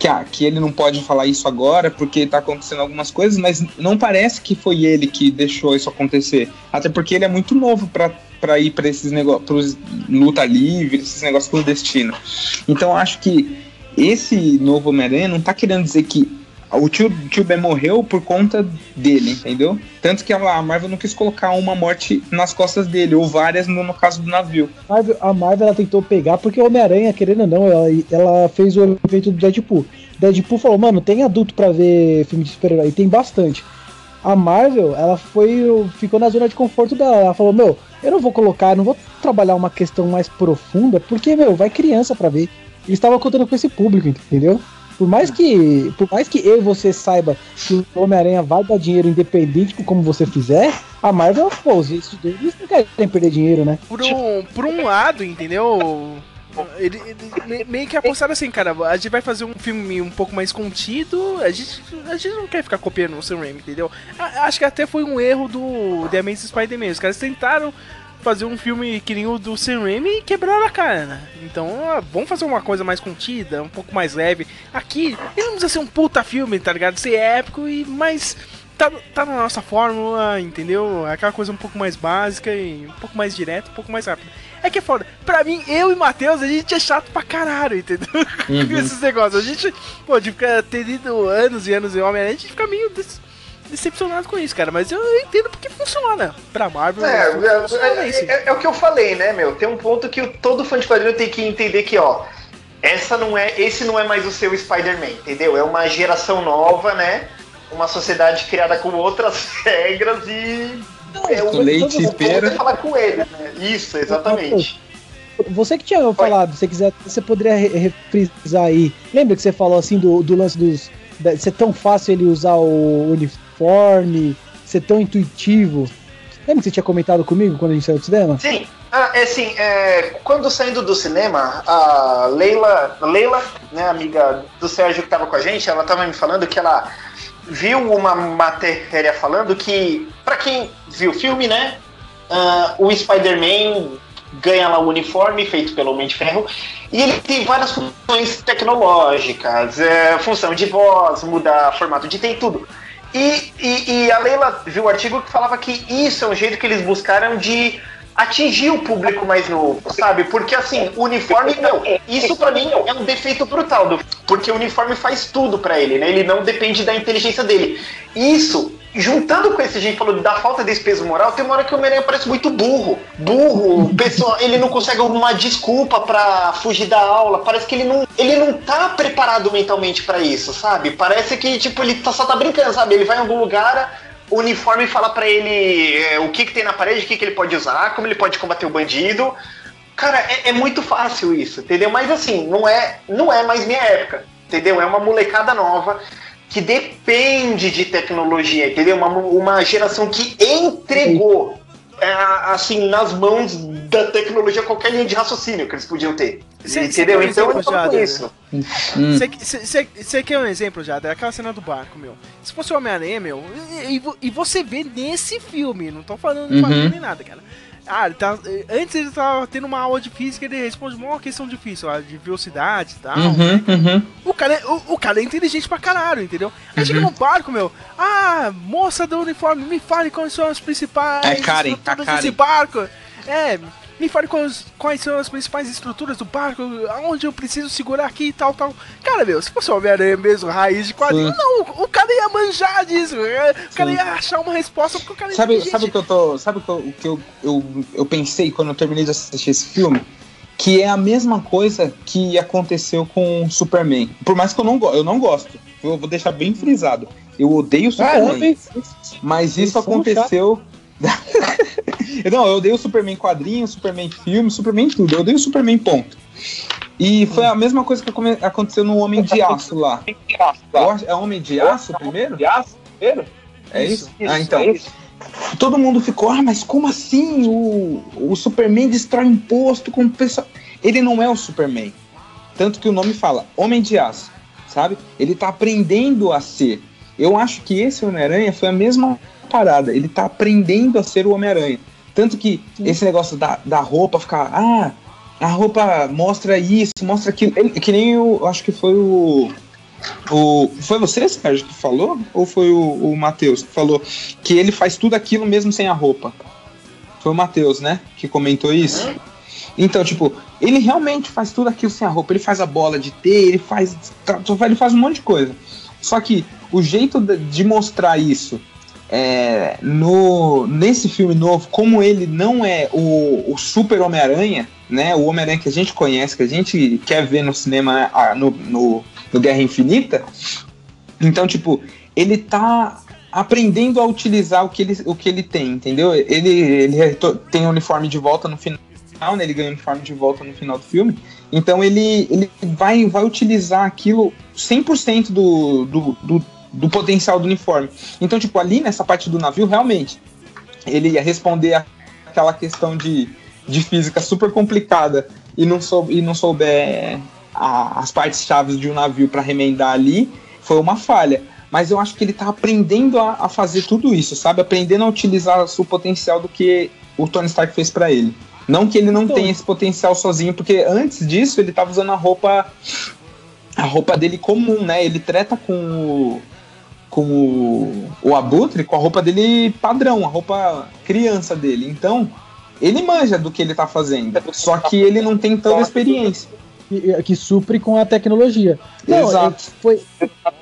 Que, ah, que ele não pode falar isso agora porque tá acontecendo algumas coisas, mas não parece que foi ele que deixou isso acontecer. Até porque ele é muito novo para ir para esses negócios, luta livre, esses negócios clandestinos. Então acho que esse novo Homem-Aranha não tá querendo dizer que o tio, tio Ben morreu por conta dele, entendeu? Tanto que a Marvel não quis colocar uma morte nas costas dele, ou várias no, no caso do navio. A Marvel, a Marvel ela tentou pegar, porque o Homem-Aranha, querendo ou não, ela, ela fez o evento do Deadpool. Deadpool falou, mano, tem adulto para ver filme de super-herói, tem bastante. A Marvel, ela foi, ficou na zona de conforto dela. Ela falou, meu, eu não vou colocar, não vou trabalhar uma questão mais profunda, porque, meu, vai criança para ver. Eles estavam contando com esse público, entendeu? Por mais que, por mais que eu e você saiba que o Homem-Aranha vai dar dinheiro independente de como você fizer, a Marvel, pô, os estudiosos não querem perder dinheiro, né? Por um, por um lado, entendeu? Ele, ele, meio que apostaram assim, cara, a gente vai fazer um filme um pouco mais contido, a gente, a gente não quer ficar copiando o Sam Raimi, entendeu? Acho que até foi um erro do The Amazing Spider-Man, os caras tentaram fazer um filme que nem o do Sam Raimi e quebraram a cara. Então, vamos fazer uma coisa mais contida, um pouco mais leve. Aqui, ele não precisa ser um puta filme, tá ligado? Ser épico e mais. Tá, tá na nossa fórmula, entendeu? Aquela coisa um pouco mais básica e um pouco mais direta, um pouco mais rápida. É que é foda. Pra mim, eu e Matheus, a gente é chato pra caralho, entendeu? Uhum. Esses negócios. A gente, pô, de ficar ter ido anos e anos em Homem-Aranha, a gente fica meio decepcionado com isso, cara. Mas eu entendo porque funciona. Pra Marvel, é, é, é, é, o que eu falei, né, meu? Tem um ponto que todo fã de quadrinho tem que entender que, ó. Essa não é, esse não é mais o seu Spider-Man, entendeu? É uma geração nova, né? Uma sociedade criada com outras regras e é o leite e pera. falar com ele, né? Isso, exatamente. Você que tinha falado, se você quiser, você poderia refrisar aí. Lembra que você falou assim do, do lance dos. De ser tão fácil ele usar o uniforme, ser tão intuitivo. Lembra que você tinha comentado comigo quando a gente saiu do cinema? Sim. Ah, é assim, é, quando saindo do cinema, a Leila, Leila, né, amiga do Sérgio que estava com a gente, ela estava me falando que ela viu uma matéria falando que, para quem viu o filme, né, uh, o Spider-Man ganha lá o uniforme feito pelo Homem de Ferro e ele tem várias funções tecnológicas, é, função de voz, muda formato de tem tudo. E, e, e, a Leila viu o artigo que falava que isso é um jeito que eles buscaram de atingir o público mais novo, sabe? Porque assim, o uniforme, não, isso para mim é um defeito brutal, porque o uniforme faz tudo para ele, né? Ele não depende da inteligência dele. Isso, juntando com esse gente falou da falta desse peso moral, tem uma hora que o Homem-Aranha parece muito burro. Burro, pessoal, ele não consegue alguma desculpa para fugir da aula, parece que ele não, ele não tá preparado mentalmente para isso, sabe? Parece que tipo ele tá, só tá brincando, sabe? Ele vai em algum lugar o uniforme fala para ele é, o que, que tem na parede, o que, que ele pode usar, como ele pode combater o bandido. Cara, é, é, muito fácil isso, entendeu? Mas assim, não é, não é mais minha época, entendeu? É uma molecada nova que depende de tecnologia, entendeu? Uma, uma geração que entregou é, assim, nas mãos da tecnologia qualquer linha de raciocínio que eles podiam ter. Cê, entendeu? Cê então eu falo com isso. Você quer um exemplo, já? Aquela cena do barco, meu. Se fosse o Homem-Aranha, meu, e, e, você vê nesse filme, não tô falando de uhum. nem nada, cara. Ah, ele tá, antes ele tava tendo uma aula de física, ele responde uma questão difícil, lá, de velocidade e tal. Uhum, uhum. O, cara é, o, o, cara é inteligente pra caralho, entendeu? Aí uhum. chega no barco, meu. Ah, moça do uniforme, me fale quais são as principais é Karen, a Karen. desse barco. É, me fale quais, quais são as principais estruturas do barco, aonde eu preciso segurar aqui e tal, tal. Cara, meu, se fosse o Homem-Aranha mesmo, raiz de quadrinho, Sim. não, o cara ia manjar disso, o cara Sim. ia achar uma resposta porque o cara sabe, sabe o que eu tô. Sabe o que eu, eu, eu pensei quando eu terminei de assistir esse filme? Que é a mesma coisa que aconteceu com o Superman. Por mais que eu não, eu não gosto. Eu vou deixar bem frisado. Eu odeio o Superman. Ah, mas isso aconteceu. não, eu odeio o Superman quadrinho, Superman filme, Superman tudo. Eu odeio o Superman ponto. E foi a mesma coisa que aconteceu no Homem de Aço lá. É Homem de Aço primeiro? De Aço primeiro? É isso? isso? Ah, então. É Todo mundo ficou, ah, mas como assim? O, o Superman destrói um posto com o pessoal. Ele não é o Superman. Tanto que o nome fala Homem de Aço, sabe? Ele tá aprendendo a ser. Eu acho que esse Homem-Aranha foi a mesma parada. Ele tá aprendendo a ser o Homem-Aranha. Tanto que Sim. esse negócio da, da roupa ficar. Ah, a roupa mostra isso, mostra aquilo. Ele, que nem eu acho que foi o. O, foi você, Sérgio, que falou? Ou foi o, o Matheus que falou que ele faz tudo aquilo mesmo sem a roupa? Foi o Matheus, né? Que comentou isso. Então, tipo, ele realmente faz tudo aquilo sem a roupa. Ele faz a bola de T, ele faz. Ele faz um monte de coisa. Só que o jeito de mostrar isso é, no, nesse filme novo, como ele não é o, o Super Homem-Aranha, né? O Homem-Aranha que a gente conhece, que a gente quer ver no cinema né, no, no, no Guerra Infinita. Então, tipo, ele tá aprendendo a utilizar o que ele, o que ele tem, entendeu? Ele, ele tem o uniforme de volta no final, né? Ele ganha o uniforme de volta no final do filme. Então ele, ele vai, vai utilizar aquilo 100% do, do, do, do potencial do uniforme. Então, tipo, ali nessa parte do navio, realmente, ele ia responder aquela questão de, de física super complicada e não, soube, e não souber a, as partes chaves de um navio para remendar ali, foi uma falha. Mas eu acho que ele tá aprendendo a, a fazer tudo isso, sabe? Aprendendo a utilizar o potencial do que o Tony Stark fez para ele. Não que ele não tenha esse potencial sozinho, porque antes disso ele tava usando a roupa a roupa dele comum, né? Ele treta com o, com o, o Abutre com a roupa dele padrão, a roupa criança dele. Então, ele manja do que ele tá fazendo, só que ele não tem toda a experiência. Que, que supre com a tecnologia. Não, Exato. Foi,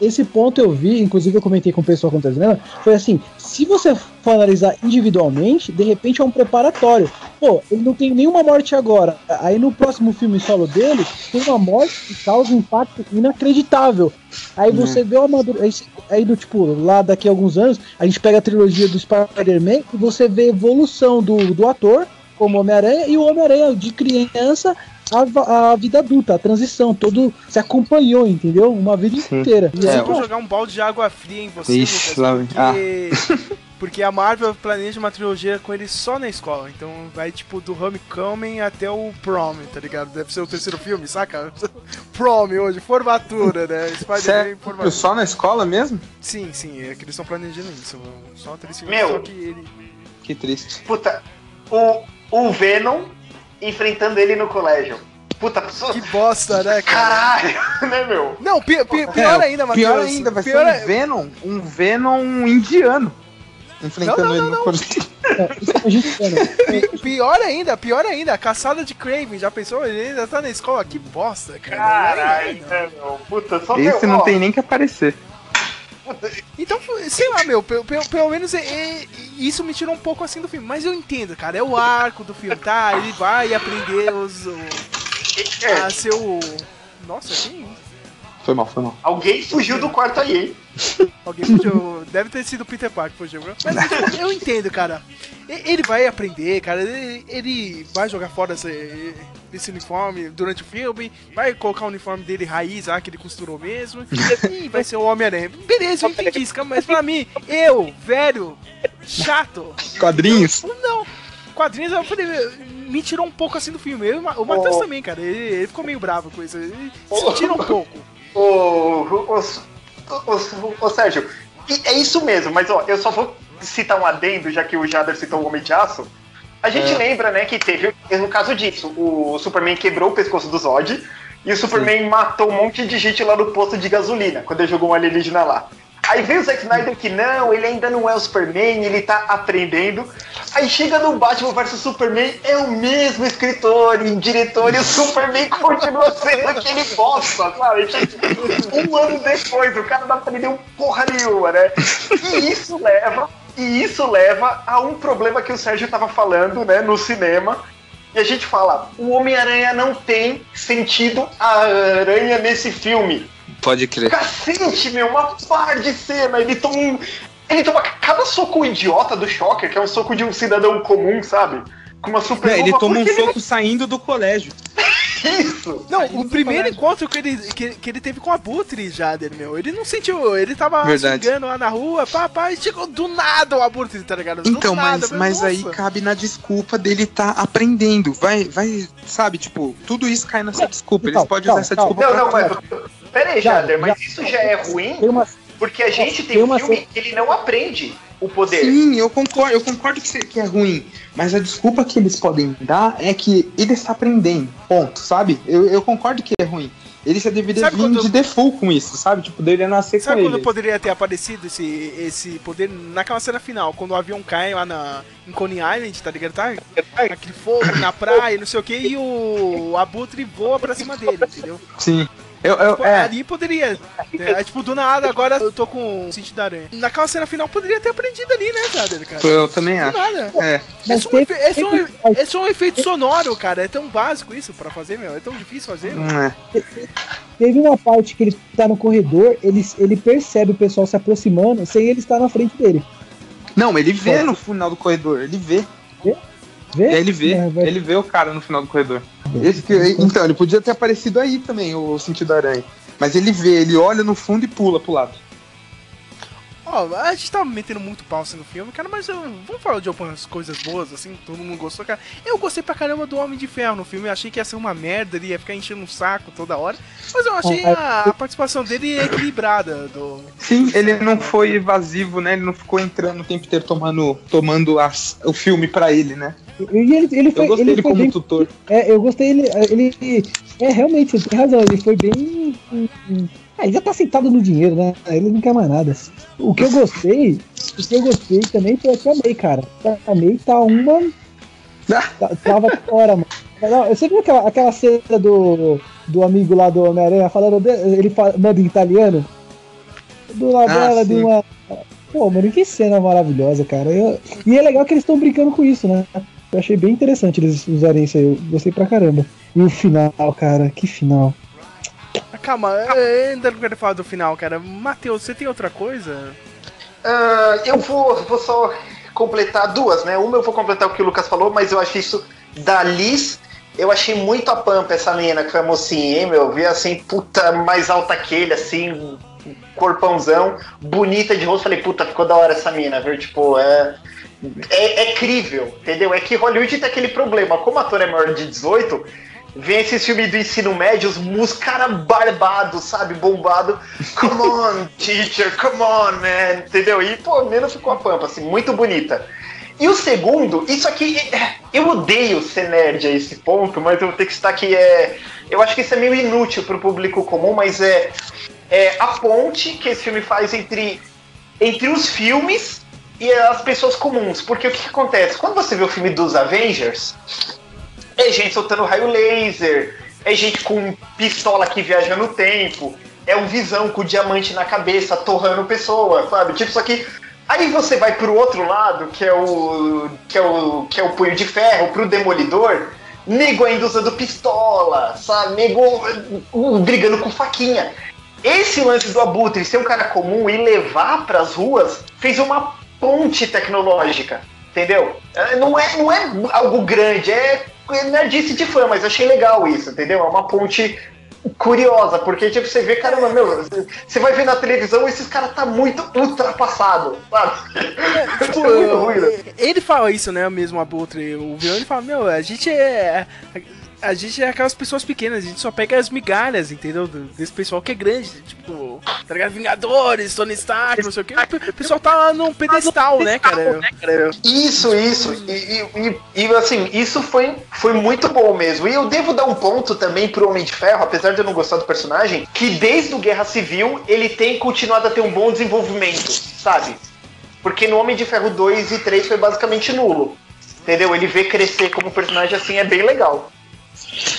esse ponto eu vi, inclusive eu comentei com o pessoal acontecendo, né? foi assim, se você for analisar individualmente, de repente é um preparatório. Pô, ele não tem nenhuma morte agora. Aí no próximo filme solo dele, tem uma morte que causa um impacto inacreditável. Aí uhum. você vê o amadurecimento. Aí do tipo, lá daqui a alguns anos, a gente pega a trilogia do Spider-Man e você vê a evolução do, do ator como Homem-Aranha e o Homem-Aranha de criança a, a, vida adulta, a transição, todo se acompanhou, entendeu? Uma vida Sim. inteira. E é, eu vou jogar um balde de água fria em você, Ixi, Lucas, porque... Ah. porque a Marvel planeja uma trilogia com ele só na escola. Então vai tipo do Homecoming até o Prom, tá ligado? Deve ser o terceiro filme, saca? Prom hoje, formatura, né? Spider-Man formatura. Só na escola mesmo? Sim, sim, é que eles estão planejando isso. Só três filmes, Meu, só que ele. Que triste. Puta, o, o Venom enfrentando ele no colégio. Puta, Que bosta, né, cara? Caralho, né, meu? Não, pi pi pior é, ainda, Matheus. Pior ainda, vai pior ser um é... Venom, um Venom indiano. Enfrentando não, não, ele no colégio. pior ainda, pior ainda, a caçada de Craven, já pensou? Ele ainda tá na escola, que bosta, cara. Caralho, né, meu? Puta, só Esse meu, não ó. tem nem que aparecer. Então, sei lá, meu, pelo, pelo menos é, é, isso me tirou um pouco assim do filme. Mas eu entendo, cara, é o arco do filme, tá? Ele vai aprender os. O, a ser o. Nossa, quem foi mal, foi mal. Alguém fugiu do quarto aí, hein? Alguém fugiu. Deve ter sido o Peter Parker fugiu. Mas tipo, eu entendo, cara. Ele vai aprender, cara. Ele, ele vai jogar fora esse, esse, uniforme durante o filme. Vai colocar o uniforme dele raiz lá, que ele costurou mesmo. E vai ser o Homem-Aranha. Beleza, eu entendi isso, mas pra mim, eu, velho, chato. Quadrinhos? Não. Quadrinhos, eu falei, me tirou um pouco assim do filme. Eu, o Matheus oh. também, cara. Ele, ele, ficou meio bravo com isso. Ele oh. se tira um pouco. Ô, ô, Sérgio, é isso mesmo, mas ó, eu só vou citar um adendo, já que o Jader citou o Homem de Aço. A gente é. lembra, né, que teve, no caso disso, o Superman quebrou o pescoço do Zod e o Superman Sim. matou um monte de gente lá no posto de gasolina, quando ele jogou um alienígena lá. Aí vem o Zack Snyder que não, ele ainda não é o Superman, ele tá aprendendo. Aí chega no Batman vs Superman, é o mesmo escritor e diretor, e o Superman continua sendo aquele bosta, sabe? Um ano depois, o cara não aprendeu porra nenhuma, né? E isso leva, e isso leva a um problema que o Sérgio tava falando, né, no cinema, e a gente fala, o Homem-Aranha não tem sentido a aranha nesse filme. Pode crer. Cacete, meu, uma par de cena. Ele toma um. Ele toma cada soco idiota do Shocker, que é um soco de um cidadão comum, sabe? Com uma super. Não, ele toma um soco ele... saindo do colégio. Isso! Não, o primeiro encontro que ele, que, que, ele teve com a Butri, Jader, meu, ele não sentiu, ele tava chegando lá na rua, papai, chegou do nada o Abutre, tá ligado? Do então, nada, mas, mas aí cabe na desculpa dele tá aprendendo, vai, vai, sabe, tipo, tudo isso cai nessa desculpa, eles podem usar essa desculpa Não, não, mas, pera aí, Jader, mas isso já é ruim? Porque a gente tem, tem um filme que ele não aprende o poder. Sim, eu concordo, eu concordo que, que é ruim. Mas a desculpa que eles podem dar é que ele está aprendendo. Ponto, sabe? Eu, eu concordo que é ruim. Ele já deveria sabe vir quando... de default com isso, sabe? Tipo, deveria nascer sabe com ele. Sabe quando poderia ter aparecido esse, esse poder? Naquela cena final, quando o avião cai lá na, em Coney Island, tá ligado? Tá? Aquele fogo na praia, não sei o que, e o Abutre voa pra cima dele, entendeu? Sim. Eu, eu, tipo, é. Ali poderia. É, tipo, do nada, agora eu tô com o sentido da aranha. Naquela cena final poderia ter aprendido ali, né, Zader, cara? Eu também do acho. Nada. É. É, só um, efe... é, só um, é só um efeito sonoro, cara. É tão básico isso pra fazer, meu. É tão difícil fazer. Não é. Teve uma parte que ele tá no corredor, ele, ele percebe o pessoal se aproximando sem ele estar na frente dele. Não, ele vê no final do corredor, ele vê. Vê? Vê? Ele vê, é, ele vê o cara no final do corredor. Esse que, então, ele podia ter aparecido aí também, o sentido da aranha. Mas ele vê, ele olha no fundo e pula pro lado. Ó, oh, a gente tá metendo muito pau assim no filme, cara, mas eu, vamos falar de algumas coisas boas, assim, todo mundo gostou, cara. Eu gostei pra caramba do Homem de Ferro no filme, eu achei que ia ser uma merda, ele ia ficar enchendo um saco toda hora, mas eu achei a, a participação dele equilibrada. Do, Sim, ele não foi evasivo, né? Ele não ficou entrando o tempo inteiro tomando, tomando as, o filme pra ele, né? E ele, ele foi, eu gostei ele ele como bem, tutor. É, eu gostei ele, ele. É, realmente, você tem razão, ele foi bem. É, ele já tá sentado no dinheiro, né? Ele não quer mais nada. O que eu gostei, o que eu gostei também foi a Tia May, cara. A May tá uma. Tá, tava fora, mano. Você viu aquela, aquela cena do, do amigo lá do Homem-Aranha falando. De, ele fala, manda em italiano? Do lado ah, dela, de uma. Pô, mano, que cena maravilhosa, cara. Eu, e é legal que eles estão brincando com isso, né? Eu achei bem interessante eles usarem isso aí. Eu gostei pra caramba. E o final, cara, que final. Ah, calma, eu ainda não quero falar do final, cara. Matheus, você tem outra coisa? Uh, eu vou, vou só completar duas, né? Uma eu vou completar o que o Lucas falou, mas eu acho isso da Liz. Eu achei muito a pampa essa menina que foi a mocinha, hein, meu? Vi assim, puta, mais alta que ele, assim, corpãozão, bonita de rosto. Falei, puta, ficou da hora essa mina, viu? Tipo, é é, é crível, entendeu? É que Hollywood tem aquele problema, como ator é maior de 18, vem esses filmes do ensino médio, os mus cara barbado, sabe? Bombado. Come on, teacher, come on, man. Entendeu? E, pô, menina ficou a pampa, assim, muito bonita. E o segundo, isso aqui, é, eu odeio ser nerd a esse ponto, mas eu vou ter que citar que é. Eu acho que isso é meio inútil pro público comum, mas é, é a ponte que esse filme faz entre, entre os filmes e as pessoas comuns. Porque o que, que acontece? Quando você vê o filme dos Avengers, é gente soltando raio laser, é gente com pistola que viaja no tempo, é um visão com diamante na cabeça, torrando pessoa, sabe? Tipo, só que Aí você vai pro outro lado, que é o. que é o. que é o punho de ferro, pro demolidor, nego ainda usando pistola, sabe? Nego uh, brigando com faquinha. Esse lance do Abutre ser um cara comum e levar pras ruas fez uma ponte tecnológica, entendeu? É, não é, não é algo grande, é nerdice de fã, mas achei legal isso, entendeu? É uma ponte curiosa, porque tipo, você vê, caramba, meu, você vai ver na televisão esses caras tá muito ultrapassado, sabe? É, tipo, é ruim, né? Ele fala isso, né, mesmo Abutre, o vilão, ele fala, meu, a gente é a gente é aquelas pessoas pequenas, a gente só pega as migalhas, entendeu? Desse pessoal que é grande, tipo, tá ligado? Vingadores, Tony Stark, não sei o que. O pessoal tá lá num pedestal, né, cara? Isso, isso. E, e, e, assim, isso foi, foi muito bom mesmo. E eu devo dar um ponto também pro Homem de Ferro, apesar de eu não gostar do personagem, que desde o Guerra Civil ele tem continuado a ter um bom desenvolvimento, sabe? Porque no Homem de Ferro 2 e 3 foi basicamente nulo. Entendeu? Ele vê crescer como personagem assim é bem legal.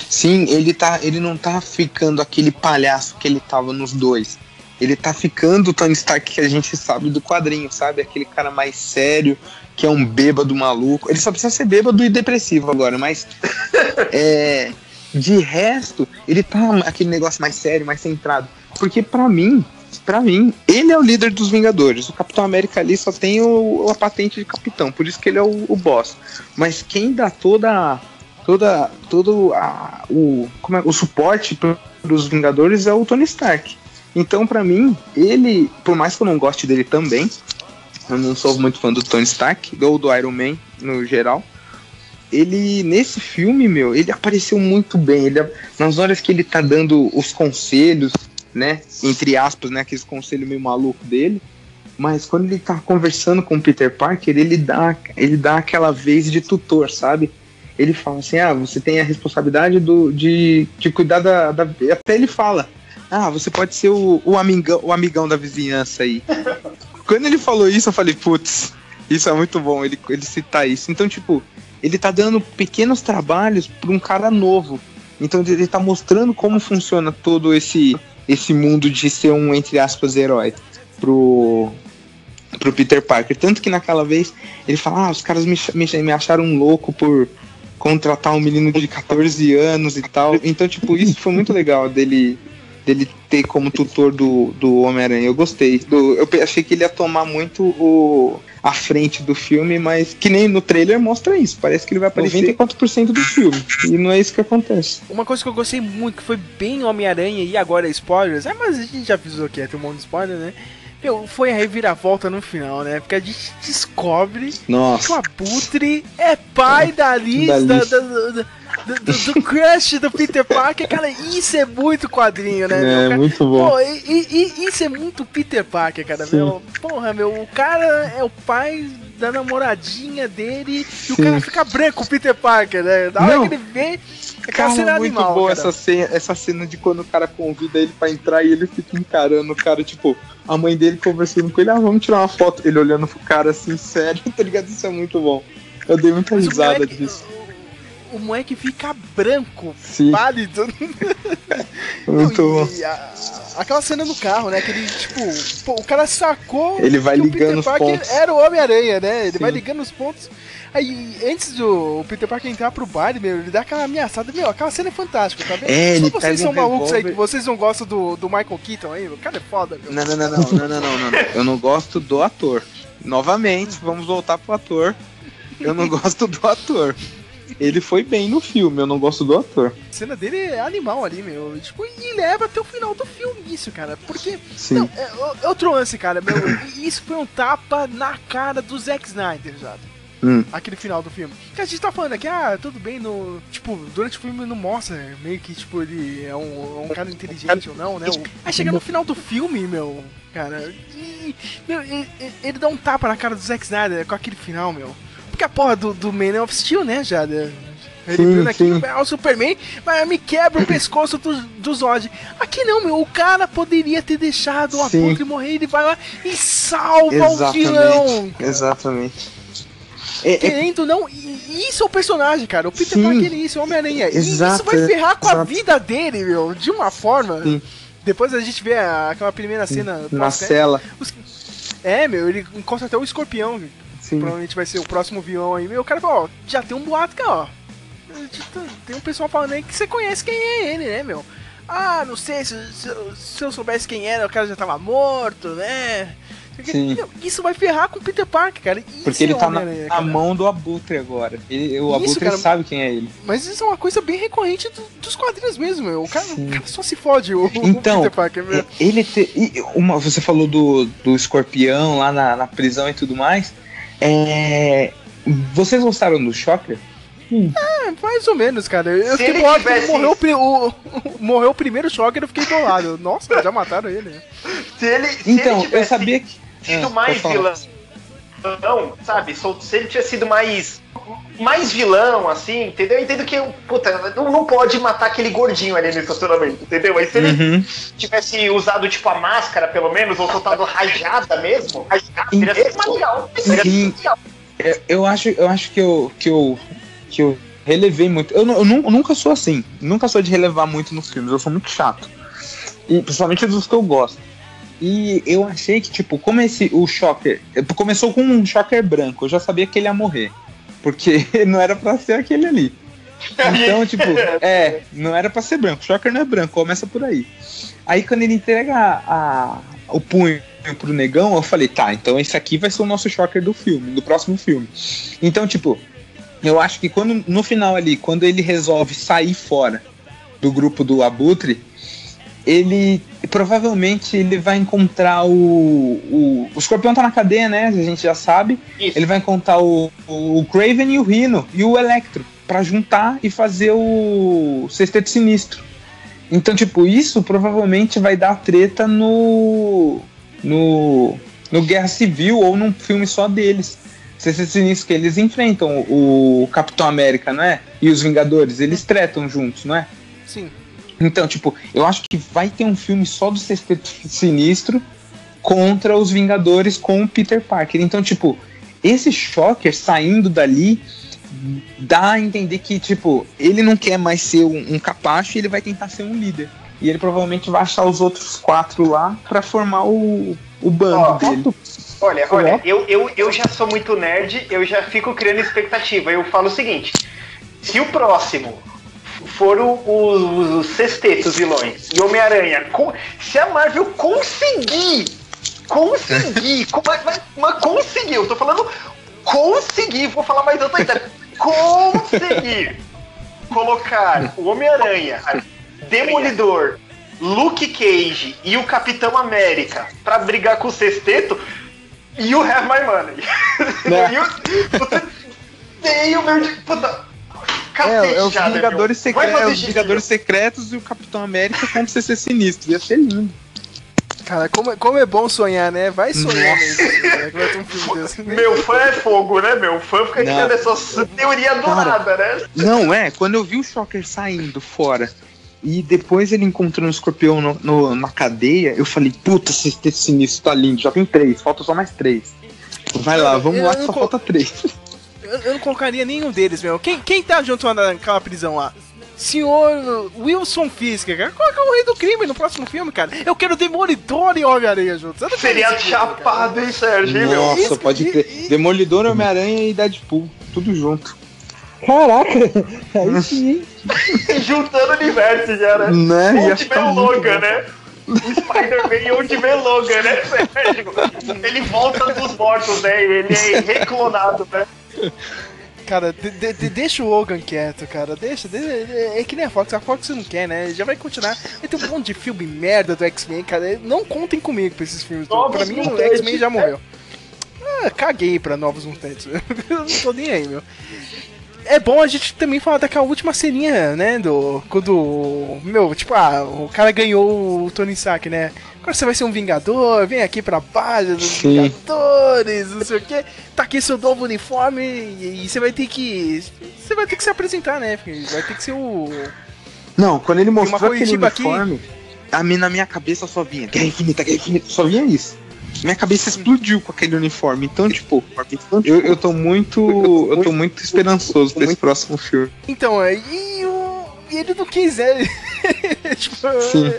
Sim, ele tá, ele não tá ficando aquele palhaço que ele tava nos dois. Ele tá ficando o Tony Stark que a gente sabe do quadrinho, sabe? Aquele cara mais sério, que é um bêbado maluco. Ele só precisa ser bêbado e depressivo agora, mas é, de resto, ele tá aquele negócio mais sério, mais centrado. Porque para mim, para mim, ele é o líder dos Vingadores. O Capitão América ali só tem o, a patente de capitão, por isso que ele é o, o boss. Mas quem dá toda toda todo a, o como é, o suporte para os Vingadores é o Tony Stark. Então, para mim, ele, por mais que eu não goste dele também, eu não sou muito fã do Tony Stark ou do Iron Man no geral. Ele nesse filme, meu, ele apareceu muito bem. Ele nas horas que ele tá dando os conselhos né? Entre aspas, né? Aquele conselho meio maluco dele. Mas quando ele tá conversando com o Peter Parker, ele dá, ele dá aquela vez de tutor, sabe? Ele fala assim: ah, você tem a responsabilidade do, de, de cuidar da, da. Até ele fala: ah, você pode ser o, o, amigão, o amigão da vizinhança aí. quando ele falou isso, eu falei: putz, isso é muito bom ele, ele citar isso. Então, tipo, ele tá dando pequenos trabalhos pra um cara novo. Então, ele tá mostrando como funciona todo esse, esse mundo de ser um, entre aspas, herói pro, pro Peter Parker. Tanto que naquela vez ele fala: Ah, os caras me, me, me acharam louco por contratar um menino de 14 anos e tal. Então, tipo, isso foi muito legal dele dele ter como tutor do, do Homem-Aranha. Eu gostei. Do, eu achei que ele ia tomar muito o, a frente do filme, mas que nem no trailer mostra isso. Parece que ele vai aparecer 94% do filme. E não é isso que acontece. Uma coisa que eu gostei muito, que foi bem Homem-Aranha e agora spoilers. É, mas a gente já avisou que ia ter um monte de spoiler, né? Meu, foi a reviravolta no final, né? Porque a gente descobre Nossa. que o Abutre é pai da Liz, da, da, da, do, do, do, crush do Peter Parker. Cara, isso é muito quadrinho, né? É, meu, muito bom. Pô, e, e, isso é muito Peter Parker, cara. Meu, porra, meu, o cara é o pai da namoradinha dele Sim. e o cara fica branco, o Peter Parker, né? Da hora Não. que ele vê. Cara, cena é muito animal, boa essa cena, essa cena de quando o cara convida ele pra entrar e ele fica encarando o cara, tipo, a mãe dele conversando com ele, ah, vamos tirar uma foto. Ele olhando pro cara assim, sério, tá ligado? Isso é muito bom. Eu dei muita Mas risada disso. O, moleque fica branco, Sim. pálido. muito bom. A, aquela cena no carro, né? Que ele, tipo, pô, o cara sacou. Ele vai ligando os pontos. Era o Homem-Aranha, né? Ele Sim. vai ligando os pontos. Aí, antes do Peter Parker entrar pro baile, meu, ele dá aquela ameaçada. Meu, aquela cena é fantástica, tá vendo? É, Só vocês são um malucos aí, que vocês não gostam do, do Michael Keaton aí, o cara é foda, meu. Não, não, não, não, não, não, não, não. Eu não gosto do ator. Novamente, vamos voltar pro ator. Eu não gosto do ator. Ele foi bem no filme, eu não gosto do ator. A cena dele é animal ali, meu. Tipo, e leva até o final do filme isso, cara. Porque. Sim. Não, é, outro lance, cara, meu. isso foi um tapa na cara do Zack Snyder, sabe? Hum. Aquele final do filme. Que a gente tá falando aqui, ah, tudo bem, no. Tipo, durante o filme não mostra meio que, tipo, ele é um, é um cara inteligente ou não, né? Aí chega no final do filme, meu, cara. E, meu, ele, ele, dá um tapa na cara do Zack Snyder com aquele final, meu. Porque a porra do, do Man of Steel, né, já. Né? Ele sim, aqui, sim. é o Superman, mas me quebra o pescoço do, do Zod. Aqui não, meu, o cara poderia ter deixado o Abutre morrer, ele vai lá e salva Exatamente. o vilão. Exatamente. É, é, Querendo ou não, isso é o personagem, cara. O Peter Parker é isso, o Homem-Aranha. E isso vai ferrar com exato. a vida dele, meu, de uma forma. Sim. Depois a gente vê aquela primeira cena. Na cela. Os... É, meu, ele encontra até o escorpião. Sim. Provavelmente vai ser o próximo vilão aí. Meu, o cara fala, ó, já tem um boato que, ó. Tem um pessoal falando aí que você conhece quem é ele, né, meu? Ah, não sei, se, se, se eu soubesse quem era, o cara já tava morto, né? Sim. Isso vai ferrar com o Peter Parker, cara. Isso Porque ele é tá na, na mão do Abutre agora. Ele, o isso, Abutre cara, sabe quem é ele. Mas isso é uma coisa bem recorrente do, dos quadrinhos mesmo, meu. O cara, o cara, só se fode, o, então, o Peter Parker. Meu. Ele te, uma, você falou do, do escorpião lá na, na prisão e tudo mais. É, vocês gostaram do Shocker? Hum. É, mais ou menos, cara. Eu fiquei bolado tivesse... morreu, o, o, morreu o primeiro Shocker, eu fiquei bolado. Nossa, já mataram ele. Né? Se ele, se então, ele eu sabia que sido é, mais vilão, sabe? Se ele tivesse sido mais mais vilão, assim, entendeu? Eu entendo que, puta, não, não pode matar aquele gordinho ali no estacionamento, entendeu? Aí se ele uhum. tivesse usado, tipo, a máscara, pelo menos, ou soltado rajada mesmo, rajada, seria ser mais legal. Eu, eu, acho, eu acho que eu, que eu, que eu relevei muito. Eu, eu, eu, nunca sou assim, nunca sou de relevar muito nos filmes, eu sou muito chato. E principalmente dos que eu gosto. E eu achei que, tipo, como esse, o Shocker. Começou com um Shocker branco, eu já sabia que ele ia morrer. Porque não era pra ser aquele ali. Então, tipo, é, não era pra ser branco. Shocker não é branco, começa por aí. Aí quando ele entrega a, a, o punho pro negão, eu falei, tá, então esse aqui vai ser o nosso Shocker do filme, do próximo filme. Então, tipo, eu acho que quando no final ali, quando ele resolve sair fora do grupo do Abutre, ele provavelmente ele vai encontrar o, o. O escorpião tá na cadeia, né? A gente já sabe. Isso. Ele vai encontrar o, o Craven e o Rhino e o Electro para juntar e fazer o Sexteto Sinistro. Então, tipo, isso provavelmente vai dar treta no. no. no Guerra Civil ou num filme só deles. CC Sinistro que eles enfrentam o Capitão América, não é? E os Vingadores, eles tretam juntos, não é? Sim. Então, tipo, eu acho que vai ter um filme só do Sexteto Sinistro contra os Vingadores com o Peter Parker. Então, tipo, esse Shocker saindo dali dá a entender que, tipo, ele não quer mais ser um, um capacho e ele vai tentar ser um líder. E ele provavelmente vai achar os outros quatro lá para formar o, o bando Ó, dele. Olha, olha, eu, eu, eu já sou muito nerd, eu já fico criando expectativa. Eu falo o seguinte: se o próximo for o, o, os sextetos vilões e Homem-Aranha, se a Marvel conseguir, conseguir, co- mas, mas- conseguir, eu tô falando conseguir, vou falar mais alto ainda, conseguir colocar o Homem-Aranha, Demolidor, Luke Cage e o Capitão América pra brigar com o sexteto, you have my money. Né? You- você tem o meu. di- É, é os Vingadores, secre- é os Vingadores Secretos e o Capitão América contra o CC Sinistro. Ia ser lindo. Cara, como, é- como é bom sonhar, né? Vai sonhar mesmo. né, que vai ter filme desse. Meu fã é fogo, né, meu? Fã fica criando essas teorias do Cara. nada, né? Não, é, quando eu vi o Shocker saindo fora e depois ele encontrando o escorpião no, no- na cadeia, eu falei, puta, esse esse sinistro tá lindo, já tem três, falta só mais três. Vai lá, vamos Eu lá que só falta três. Eu, não colocaria nenhum deles, meu. Quem, quem tá junto naquela prisão lá? Senhor Wilson Fisk, cara. Qual é o rei do crime no próximo filme, cara? Eu quero Demolidor e Homem-Aranha juntos. Seria filme, cara. chapado, hein, Sérgio? Nossa, isso- pode e- crer. e- Demolidor, Homem-Aranha e Deadpool, tudo junto. Caraca, aí sim, hein? Juntando o universo já, né? Né? Onde vem o Logan, né? O Spider-Man e onde vem Logan, né, Sérgio? Ele volta dos mortos, né? Ele é reclonado, né? Cara, de- de- de- deixa o Logan quieto, cara. Deixa, de- de- é que nem a Fox. A Fox não quer, né? Já vai continuar. Vai ter um monte de filme merda do X-Men, cara. Não contem comigo pra esses filmes. Novos pra mim, o X-Men já morreu. Ah, caguei pra Novos Mutantes. Eu não tô nem aí, meu. É bom a gente também falar daquela última ceninha, né? Do. Quando. Meu, tipo, ah, o cara ganhou o Tony Stark, né? Agora você vai ser um Vingador, vem aqui pra base dos Sim. Vingadores, não sei o que. Tá aqui seu novo uniforme e, e você vai ter que. Você vai ter que se apresentar, né? Vai ter que ser o. Não, quando ele mostrou aquele Curitiba aqui. uniforme, a mim, na minha cabeça só vinha Guerra Infinita, Guerra Infinita, só vinha isso. Minha cabeça explodiu com aquele uniforme. Então, tipo, eu, eu tô muito. Eu tô muito esperançoso pra esse próximo filme. Então, aí o. E ele não quis, né? tipo, Sim.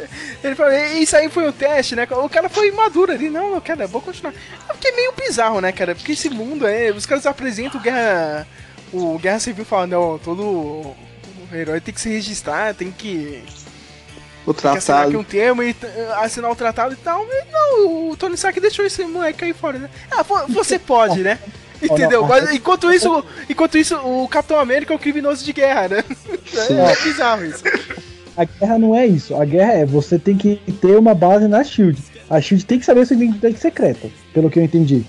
ele falou, isso aí foi o teste, né? O cara foi maduro ali, não, eu vou continuar. É porque é meio bizarro, né, cara? Porque esse mundo é. Os caras apresentam Guerra. O Guerra Civil fala, não, todo herói tem que se registrar, tem que. O Tem que assinar aqui tratado. um termo e t- assinar o tratado e tal. E não, o Tony Stark deixou esse moleque aí fora, né? Ah, vo- você pode, né? Entendeu? Mas enquanto isso, enquanto isso, o Capitão América é um criminoso de guerra, né? É, é bizarro isso. A guerra não é isso. A guerra é você tem que ter uma base na Shield. A Shield tem que saber sua identidade secreta, pelo que eu entendi.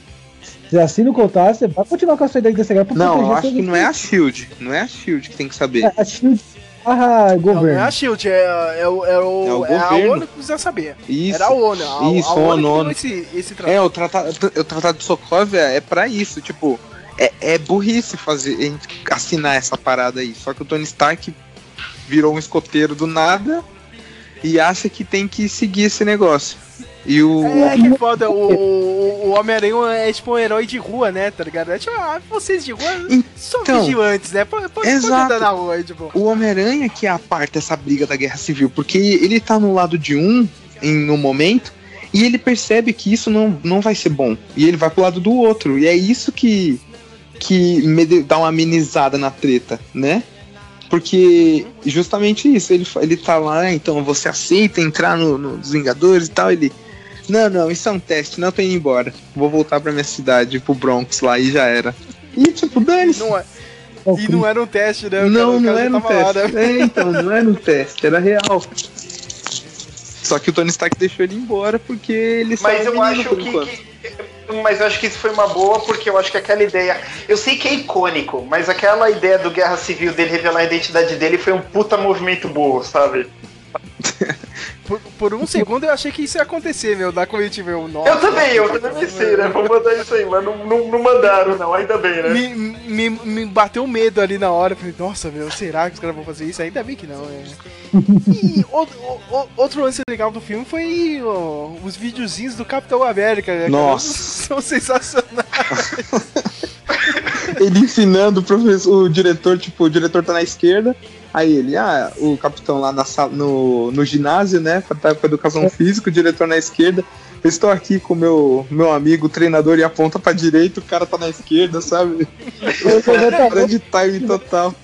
Você assina o contrato, você vai continuar com a sua identidade secreta Não, eu acho que não é a Shield. Não é a Shield que tem que saber. É, A Shield barra Não, não é governo. a Shield, é, é, o- é, o, É o é a governo. ONU que precisa saber. Isso. Era a ONU. A, Isso, a ONU, ONU. esse, esse É, tratado. o tratado, o tratado de Sokovia é pra isso, tipo, é, é burrice fazer assinar essa parada aí. Só que o Tony Stark virou um escoteiro do nada e acha que tem que seguir esse negócio. E o. É, que foda, o, o, Homem-Aranha é tipo um herói de rua, né, tá ligado? É tipo, ah, vocês de rua são Então, vigilantes, né? Pode, pode, exato. na rua, tipo. O Homem-Aranha que aparta essa briga da guerra civil, porque ele tá no lado de um em um momento e ele percebe que isso não, não vai ser bom. E ele vai pro lado do outro. E é isso que, que dá uma amenizada na treta, né? Porque justamente isso, ele, ele tá lá, então você aceita entrar no, nos Vingadores e tal, ele. Não, não, isso é um teste, não tô indo embora. Vou voltar pra minha cidade, pro Bronx lá e já era. E tipo, dane-se. Não é, e não era um teste, né? O Não, cara- o não cara era um tava lá, teste. né? É, então, não era um teste, era real. Só que o Tony Stark deixou ele embora porque ele só Mas eu acho por que, que- Mas eu acho que isso foi uma boa, porque eu acho que aquela ideia. Eu sei que é icônico, mas aquela ideia do Guerra Civil dele revelar a identidade dele foi um puta movimento boa, sabe? Por, por, um segundo eu achei que isso ia acontecer, meu, da comitiva. Eu, nossa, eu também, eu também pensei, né? Vou mandar isso aí, mas não, não, não mandaram, não, ainda bem, né? Me, me, me bateu medo ali na hora. Falei, nossa, meu, será que os caras vão fazer isso? Ainda bem que não, é. E o, o, outro lance legal do filme foi os videozinhos do Capitão América, né? Nossa. São sensacionais. ele ensinando o professor, o diretor, tipo, o diretor tá na esquerda, Aí ele, ah, o capitão lá na sala, no, no ginásio, né? Tá com educação física, o diretor na esquerda. Eu estou aqui com meu meu amigo, treinador, e aponta pra direita, o cara tá na esquerda, sabe? de time total.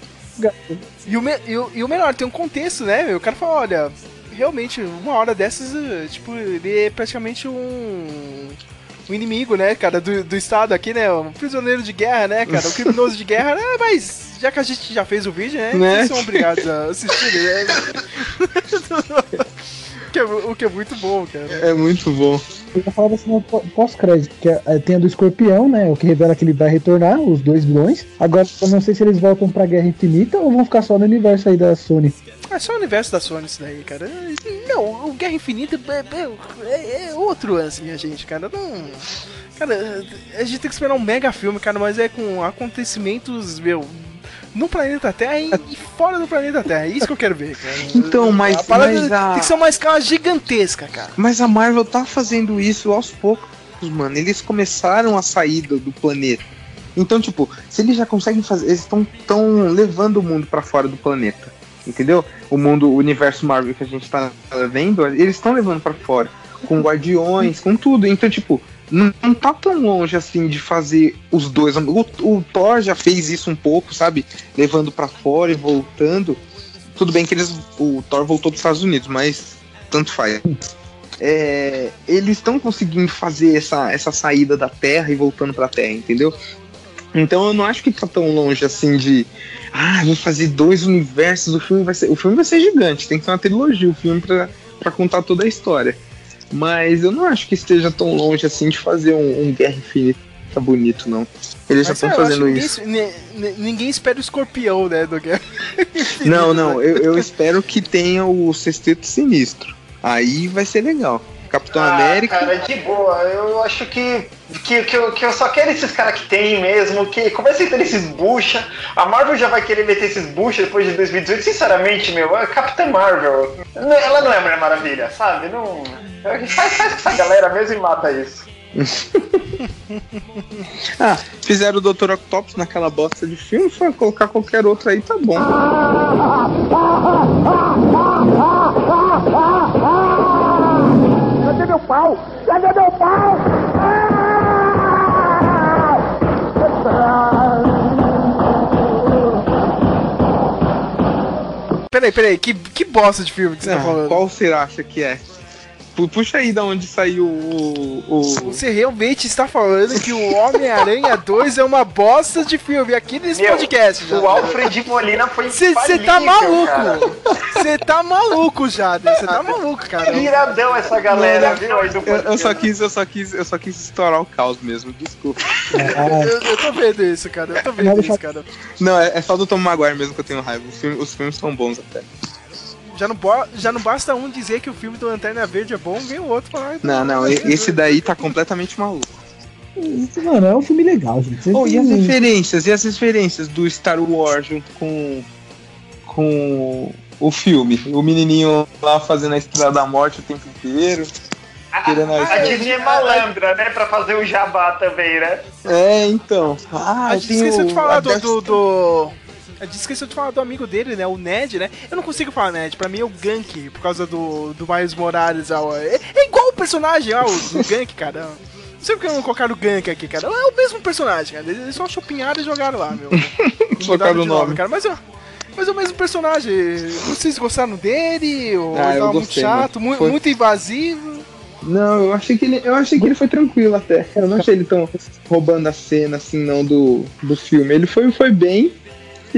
E o, me, e, o, e o melhor, tem um contexto, né? O cara fala, olha, realmente, uma hora dessas, eh, tipo, ele é praticamente um o inimigo, né, cara, do, do Estado aqui, né? Um prisioneiro de guerra, né, cara? Um criminoso de guerra, né? Mas já que a gente já fez o vídeo, né? né? Vocês são obrigados a assistir, né? que é, o que é muito bom, cara. É muito bom. Eu ia falar da cena pós-crédito, que é, tem a do escorpião, né? O que revela que ele vai retornar, os dois vilões. Agora, eu não sei se eles voltam pra Guerra Infinita ou vão ficar só no universo aí da Sony. É só o universo da Sony isso daí, cara. Não, o Guerra Infinita é, é, é outro lance, minha gente, cara. Não. Cara, a gente tem que esperar um mega filme, cara, mas é com acontecimentos, meu, no planeta Terra e fora do planeta Terra. É isso que eu quero ver, cara. Então, mas. A mas a... tem que ser uma escala gigantesca, cara. Mas a Marvel tá fazendo isso aos poucos, mano. Eles começaram a sair do, do planeta. Então, tipo, se eles já conseguem fazer. Eles estão tão levando o mundo para fora do planeta entendeu? O mundo, o universo Marvel que a gente tá vendo, eles estão levando para fora. Com Guardiões, com tudo. Então, tipo, não, tá tão longe assim de fazer os dois. O, o Thor já fez isso um pouco, sabe? Levando para fora e voltando. Tudo bem que eles. O Thor voltou dos Estados Unidos, mas tanto faz. É, eles estão conseguindo fazer essa, essa saída da Terra e voltando pra Terra, entendeu? Então eu não acho que tá tão longe assim de ah, vou fazer dois universos, o filme vai ser, o filme vai ser gigante, tem que ser uma trilogia, o filme para contar toda a história. Mas eu não acho que esteja tão longe assim de fazer um, um Guerra Infinita bonito, não. Eles Mas já estão fazendo isso. Ninguém, ninguém, espera o escorpião, né, do Guerra Não, não, eu, eu espero que tenha o Sexteto Sinistro. Aí vai ser legal. Capitão ah, América. Cara, de boa. Eu acho que, que, que, eu, que eu só quero esses caras que tem mesmo, que comecem a ter esses bucha. A Marvel já vai querer meter esses bucha depois de 2018. Sinceramente, meu, a Capitã Marvel, ela não é Mulher Maravilha, sabe? Não. Faz, faz com essa galera mesmo e mata isso. ah, fizeram o Dr. Octopus naquela bosta de filme, foi colocar qualquer outro aí, tá bom. Meu pau? Cadê meu pau? Peraí, peraí, que, que bosta de filme que você tá ah, tá falando? Qual você acha que é? Puxa aí da onde saiu o, o. Você realmente está falando que o Homem-Aranha 2 é uma bosta de filme aqui nesse Meu, podcast. Já. O Alfred Molina foi Você tá maluco! Você tá maluco já, você tá maluco, cara. Miradão essa galera, viu? Aí do eu, eu, só quis, eu só quis, eu só quis estourar o caos mesmo, desculpa. eu, eu, tô vendo isso, cara. Eu tô vendo isso, cara. Não, é, é só do Tom Maguire mesmo que eu tenho raiva. Os filmes, os filmes são bons até. Já não, já não basta um dizer que o filme do Lanterna Verde é bom, vem o outro falar. Não, não, esse daí tá completamente maluco. Isso, mano, é um filme legal, gente. Oh, e as referências? E as referências do Star Wars junto com. com o filme? O menininho lá fazendo a Estrela da Morte o tempo inteiro. A, a, a Disney é malandra, né? Pra fazer o jabá também, né? É, então. Ah, a gente esqueceu de falar do, do, do, eu esqueci de falar do amigo dele, né? O Ned, né? Eu não consigo falar Ned, pra mim é o Gank, por causa do, do Miles Morales. Ó. É, é igual o personagem, ó, o Gank, cara. Não sei porque não colocaram o Gank aqui, cara. É o mesmo personagem, cara. Eles só chupinharam e jogaram lá, meu. Trocaram o nome. nome. cara. Mas, mas é o mesmo personagem. Vocês gostaram dele? Ou ah, tava muito chato, mu foi... muito invasivo? Não, eu achei que ele, eu achei que ele foi tranquilo até. Eu não achei ele tão roubando a cena assim não do, do filme. Ele foi, foi bem,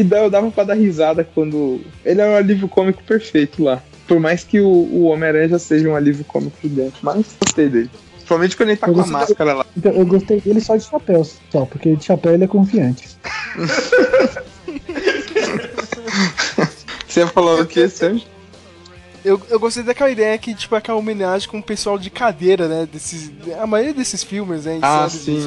e eu dava pra dar risada quando. Ele é um alívio cômico perfeito lá. Por mais que o, o Homem-Aranha já seja um alívio cômico dentro. Mas gostei dele. Principalmente quando ele tá eu com a máscara lá. Então, eu gostei dele só de chapéu, só, porque de chapéu ele é confiante. Você falou o que, Sérgio? Eu, eu gostei daquela ideia que, tipo, é aquela homenagem com o pessoal de cadeira, né? Desses, a maioria desses filmes, né? Ah, sim.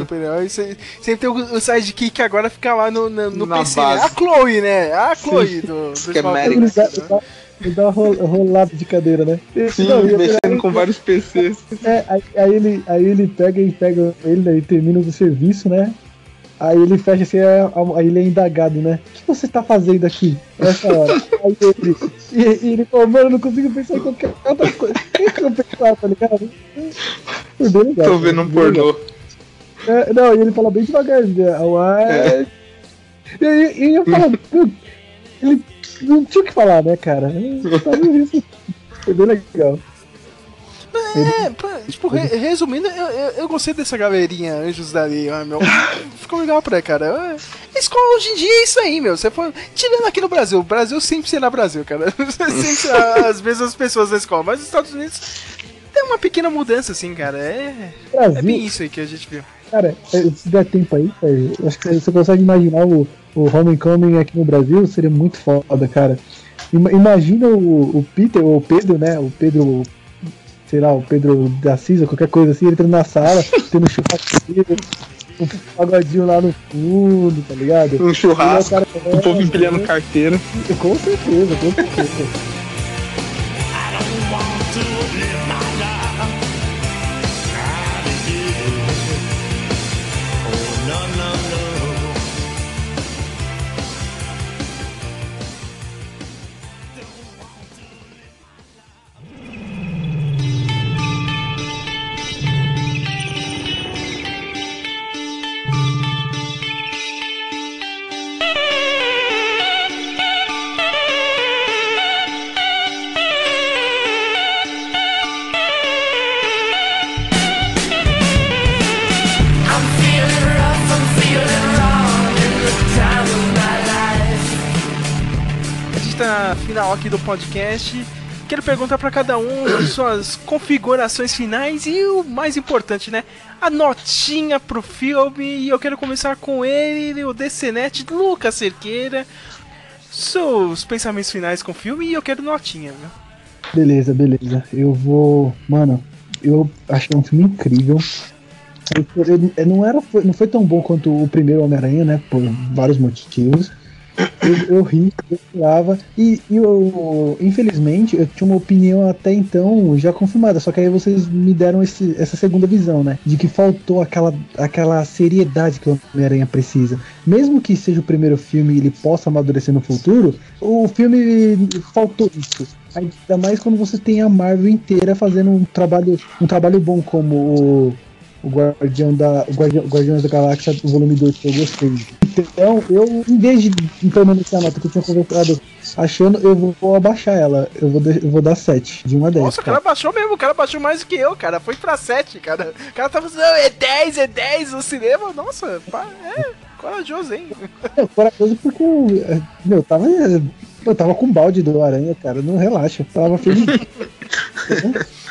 você- sempre tem o, o sidekick que agora fica lá no, no, no PC, né? base. A Chloe, né? A Chloe do, do Schematic. Ele dá, ele dá, ele dá uma ro- rolada de cadeira, né? Sim, Não, mexendo com vários PCs. É, aí, aí ele, aí ele pega e pega ele, né, e termina do serviço, né? Aí ele fecha assim, aí, aí ele é indagado, né? O que você tá fazendo aqui nessa hora? Aí ele, e, e ele falou, mano, eu não consigo pensar em qualquer outra coisa. O que eu pensar, tá ligado? Foi bem legal. Tô vendo um pornô. É, não, e ele fala bem devagarzinho. né? É. E, aí- e eu falo, "Meu, ele não tinha o que falar, né, cara? Sabe isso? Foi bem legal. É, tipo, re- resumindo, eu, eu, eu gostei dessa galerinha Anjos da Lei, ah, meu. Ficou legal pra cara. É, Escola hoje em dia é isso aí, meu. Você foi. Tirando aqui no Brasil, o Brasil sempre será Brasil, cara. sempre as mesmas pessoas na escola. Mas os Estados Unidos tem uma pequena mudança, assim, cara. É, é bem isso aí que a gente viu. Cara, é, se der tempo aí, cara, eu acho que você consegue imaginar o, o Homecoming aqui no Brasil, seria muito foda, cara. Ima- Imagina o, o Peter, ou o Pedro, né? O Pedro, sei lá, o Pedro da Cisa, qualquer coisa assim, entrando na sala, tendo churrasqueiro, um pagodinho lá no fundo, tá ligado? Um churrasco, Ele o cara- o povo empilhando carteira. Com certeza, com certeza. Aqui do podcast. Quero perguntar pra cada um as suas configurações finais e o mais importante, né? A notinha pro filme. E eu quero começar com ele, o DCNet, Lucas Cerqueira. Seus pensamentos finais com o filme e eu quero notinha, viu? Beleza, beleza. Eu vou. Mano, eu achei um filme incrível. Ele Não, era, não foi tão bom quanto o primeiro Homem-Aranha, né? Por vários motivos. Eu, eu ri, eu chorava. E, e eu, infelizmente, eu tinha uma opinião até então já confirmada. Só que aí vocês me deram esse- essa segunda visão, né? De que faltou aquela, aquela seriedade que o Homem-Aranha precisa. Mesmo que seja o primeiro filme e ele possa amadurecer no futuro, o filme faltou isso. Ainda mais quando você tem a Marvel inteira fazendo um trabalho, um trabalho bom como o, o Guardião da, o Guardiões da Galáxia volume 2 que eu gostei. Então, eu, em vez de permanecer a nota que eu tinha conversado achando, eu vou, vou abaixar ela. Eu vou, de- eu vou dar 7, de 1 a 10. Nossa, o cara baixou mesmo, o cara baixou mais do que eu, cara. Foi pra 7, cara. O cara tava falando, "Não, é 10, é 10 no cinema. Nossa, pá, é corajoso, hein? É, corajoso porque eu, é, meu, tava, eu tava com balde do Aranha, cara. Não relaxa, eu tava feliz.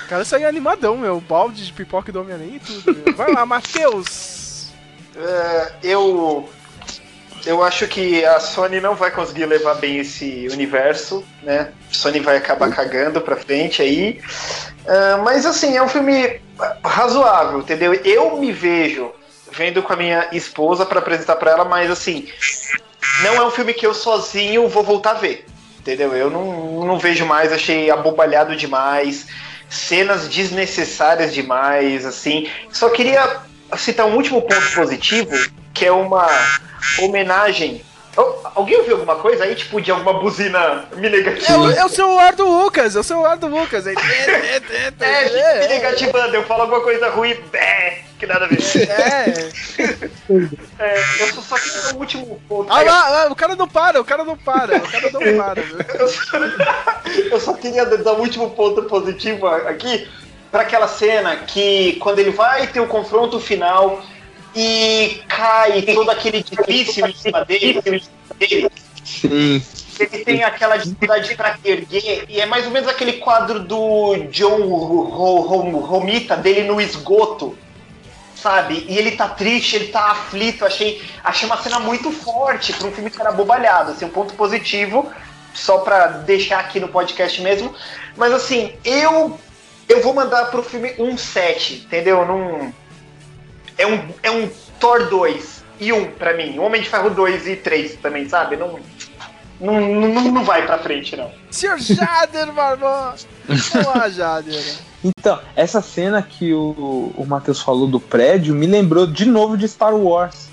O cara saiu animadão, meu. Balde de pipoca do Homem-Aranha e tudo. meu. Vai lá, Matheus. É, eu eu acho que a Sony não vai conseguir levar bem esse universo, né? Sony vai acabar cagando pra frente aí. Ah, mas assim, é um filme razoável, entendeu? Eu me vejo vendo com a minha esposa pra apresentar pra ela, mas assim, não é um filme que eu sozinho vou voltar a ver. Entendeu? Eu não, não vejo mais, achei abobalhado demais, cenas desnecessárias demais, assim. Só queria citar um último ponto positivo, que é uma homenagem. Oh, alguém ouviu alguma coisa aí, tipo, de alguma buzina me É, o- negativa? é o celular do Lucas, é o celular do Lucas. É, é, é, É, gente, me negativando, eu falo alguma coisa ruim, bé, que nada a ver. é. É, eu só, só queria um último ponto. Ah lá, ah, o cara não para, o cara não para, o cara não para. meu. Eu só, eu só queria dar um último ponto positivo aqui para aquela cena que quando ele vai ter o confronto final e cai todo aquele edifício em cima dele, dele Sim. ele tem aquela dificuldade para erguer e é mais ou menos aquele quadro do John Ro- Ro- Ro- Romita dele no esgoto, sabe? E ele tá triste, ele tá aflito. Achei, achei uma cena muito forte para um filme que era bobalhado. Assim, um ponto positivo só pra deixar aqui no podcast mesmo. Mas assim, eu eu vou mandar pro filme um 7, entendeu? Num, é, um, é um Thor 2 e 1 pra mim. Homem de Ferro 2 e 3 também, sabe? Não, não, não, não vai pra frente, não. Senhor Jader, Barbosa! Vamos lá, Jader. Então, essa cena que o, o Matheus falou do prédio me lembrou de novo de Star Wars.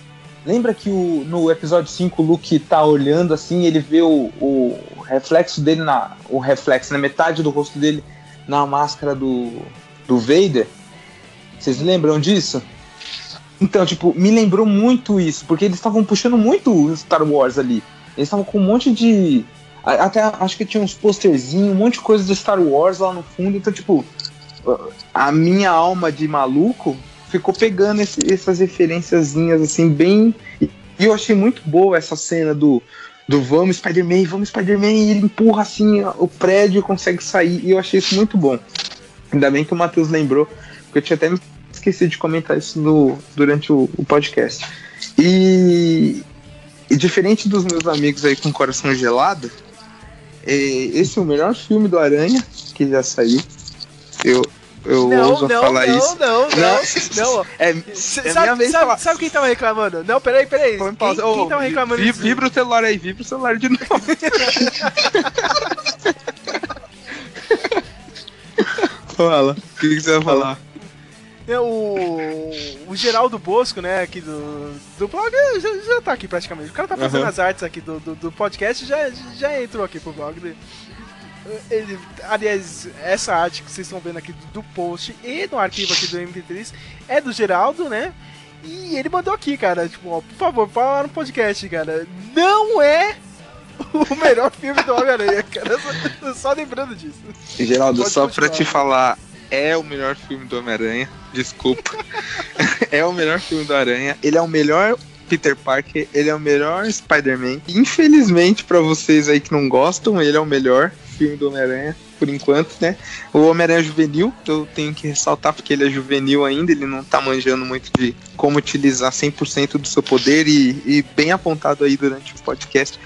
Lembra que o, no episódio 5 o Luke tá olhando assim, ele vê o, o reflexo dele na. O reflexo na metade do rosto dele na máscara do, do Vader? Vocês lembram disso? Então, tipo, me lembrou muito isso, porque eles estavam puxando muito Star Wars ali. Eles estavam com um monte de. Até acho que tinha uns posterzinhos, um monte de coisa do Star Wars lá no fundo. Então, tipo, a minha alma de maluco ficou pegando esse, essas referenciazinhas assim, bem. E eu achei muito boa essa cena do, do vamos Spider-Man, vamos Spider-Man, e ele empurra assim o prédio e consegue sair. E eu achei isso muito bom. Ainda bem que o Matheus lembrou, porque eu tinha até esquecido de comentar isso no, durante o, o podcast. E, e, diferente dos meus amigos aí com coração gelado, é, esse é o melhor filme do Aranha que já saiu. Eu, eu não, ouso não, falar não, isso. Não, não, não. É, é sabe, sabe, sabe quem tava reclamando? Não, peraí, peraí. Quem, pausa. quem Ô, tava reclamando vi-? Vibra o celular aí, vibra o celular de novo. Fala. O que, que você vai falar? É, o, o Geraldo Bosco, né, aqui do, do blog, já, já tá aqui praticamente. O cara tá fazendo Aham. as artes aqui do, do, do podcast já, já entrou aqui pro blog dele. Ele, aliás, essa arte que vocês estão vendo aqui do, do post e no arquivo aqui do MP3 é do Geraldo, né? E ele mandou aqui, cara, tipo, ó, por favor, fala no podcast, cara. Não é o melhor filme do Homem-Aranha, cara. Só, só lembrando disso. Geraldo, Pode só continuar. pra te falar, é o melhor filme do Homem-Aranha. Desculpa. é o melhor filme do Aranha. Ele é o melhor Peter Parker. Ele é o melhor Spider-Man. Infelizmente, pra vocês aí que não gostam, ele é o melhor filme do Homem-Aranha. Por enquanto, né? O Homem-Aranha é juvenil, eu tenho que ressaltar porque ele é juvenil ainda, ele não tá manjando muito de como utilizar 100% do seu poder e, e bem apontado aí durante o podcast.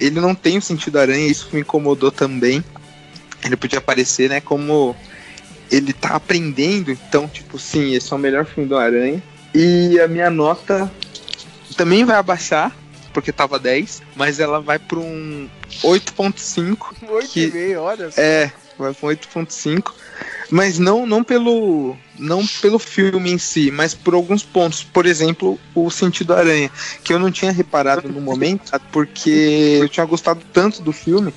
Ele não tem o sentido aranha, isso me incomodou também. Ele podia aparecer, né, como ele tá aprendendo, então, tipo, sim, esse é o melhor filme do Aranha. E a minha nota também vai abaixar, porque tava 10, mas ela vai pra um 8.5. 8,5, olha só. É, vai pra um 8.5. Mas não, não pelo não pelo filme em si, mas por alguns pontos. Por exemplo, o sentido aranha, que eu não tinha reparado no momento, porque eu tinha gostado tanto do filme.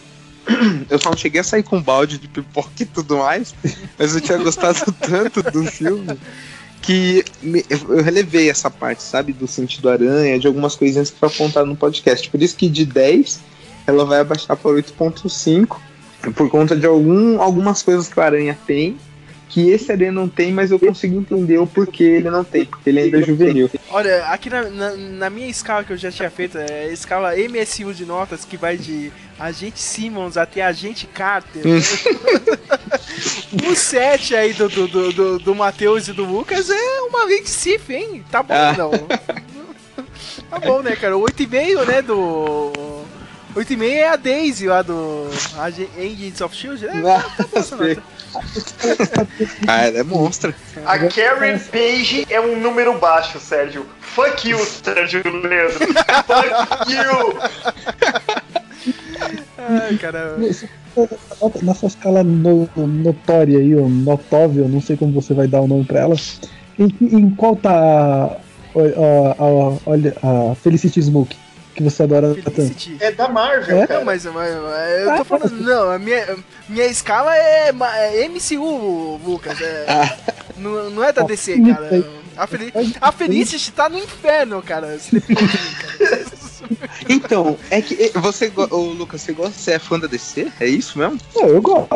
Eu só não cheguei a sair com balde de pipoca e tudo mais, mas eu tinha gostado tanto do filme que me- eu relevei essa parte, sabe, do sentido aranha, de algumas coisinhas que foi apontado no podcast. Por isso que de 10 ela vai abaixar para 8.5 por conta de algum, algumas coisas que o Aranha tem, que esse Aranha não tem, mas eu consigo entender o porquê ele não tem, porque ele ainda é juvenil. Olha, aqui na, na, na minha escala que eu já tinha feito, é a escala MSU de notas, que vai de Agente Simmons até Agente Carter. o 7 aí do, do, do, do, do Matheus e do Lucas é uma lei de Sif, hein? Tá bom, Ah. não. Tá bom, né, cara? O 8,5, né, do... 8,5 é a Daisy lá do Ag- Agents of S.H.I.E.L.D. É, tá, tá nota. Ah, ela é monstro. A Karen Page é um número baixo, Sérgio. Fuck you, Sérgio Leandro. Fuck you. Ai, cara... Nota- Nessa escala no, notória aí, ou notóvel, não sei como você vai dar o nome pra ela. Em, em qual tá a, a, a, olha, a Felicity Smoke, que você adora tanto? Felicity. É da Marvel, É? cara. Não, mas, mas- mas eu tô falando, não, a minha, minha escala é, é MCU, Lucas. É, não, não é da DC, cara. A, Fel a Felicity tá no inferno, cara. Então, é que eh, você, ô, Lucas, você gosta, você é fã da DC? É isso mesmo? Não, eu gosto,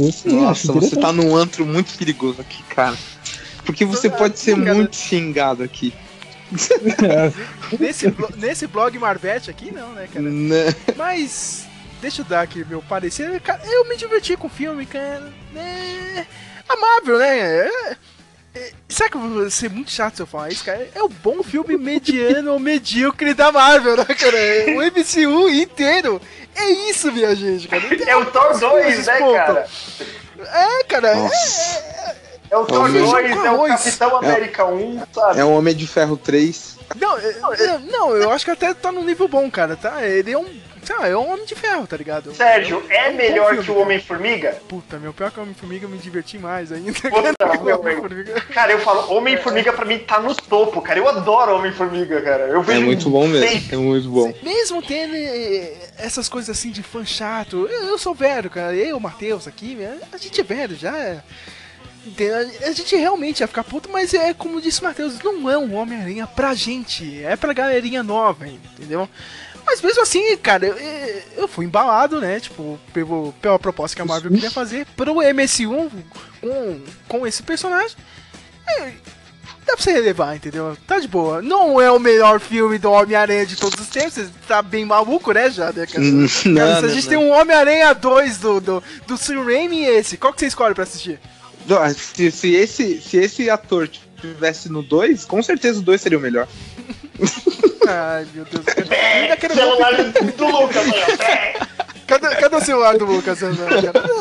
eu sim, Nossa, você tá num antro muito perigoso aqui, cara. Porque você pode ser Cara. muito xingado aqui. Nesse, blo- nesse blog Marvete aqui, não, né, cara? Né? Mas, deixa eu dar aqui meu parecer. Cara, eu me diverti com o filme, cara. É amável, né? É- é- Será que eu vou ser muito chato se eu falar isso, cara? É o bom filme mediano ou medíocre da Marvel, né, cara? O MCU inteiro. É isso, minha gente, cara. É o Thor 2, né, cara? É, cara. É, é, é o Thor 2, é o Capitão América 1, sabe? É o Homem de Ferro 3. Não, é, não, eu acho que até tá no nível bom, cara, tá? Ele é um ah, é um Homem de Ferro, tá ligado? Sérgio, é, é um melhor filme, que o Homem-Formiga? Puta, meu, pior que o Homem-Formiga eu me diverti mais ainda. Puta, meu, cara, eu falo, Homem-Formiga pra mim tá no topo, cara. Eu adoro Homem-Formiga, cara. Eu vejo é muito bom mesmo, é muito bom. Mesmo tendo eh, essas coisas assim de fã chato, eu, eu sou velho, cara. Eu, o Matheus aqui, a gente é velho já. É. A gente realmente ia ficar puto, mas é como disse o Matheus, não é um Homem-Aranha pra gente, é pra galerinha nova, entendeu? Mas mesmo assim, cara, eu, eu fui embalado, né? Tipo, pelo, pela proposta que a Marvel queria fazer pro MSU com, com esse personagem. É, dá pra você relevar, entendeu? Tá de boa. Não é o melhor filme do Homem-Aranha de todos os tempos, você tá bem maluco, né, já? Né, cara? Não, cara, se a gente não, tem um Homem-Aranha 2 do, do, do Sam Raimi e esse, qual que você escolhe pra assistir? Se, se, esse, se esse ator tivesse no 2, com certeza o 2 seria o melhor. Ai, meu Deus. Ainda quero celular do Lucas, Cadê, cadê o celular do Lucas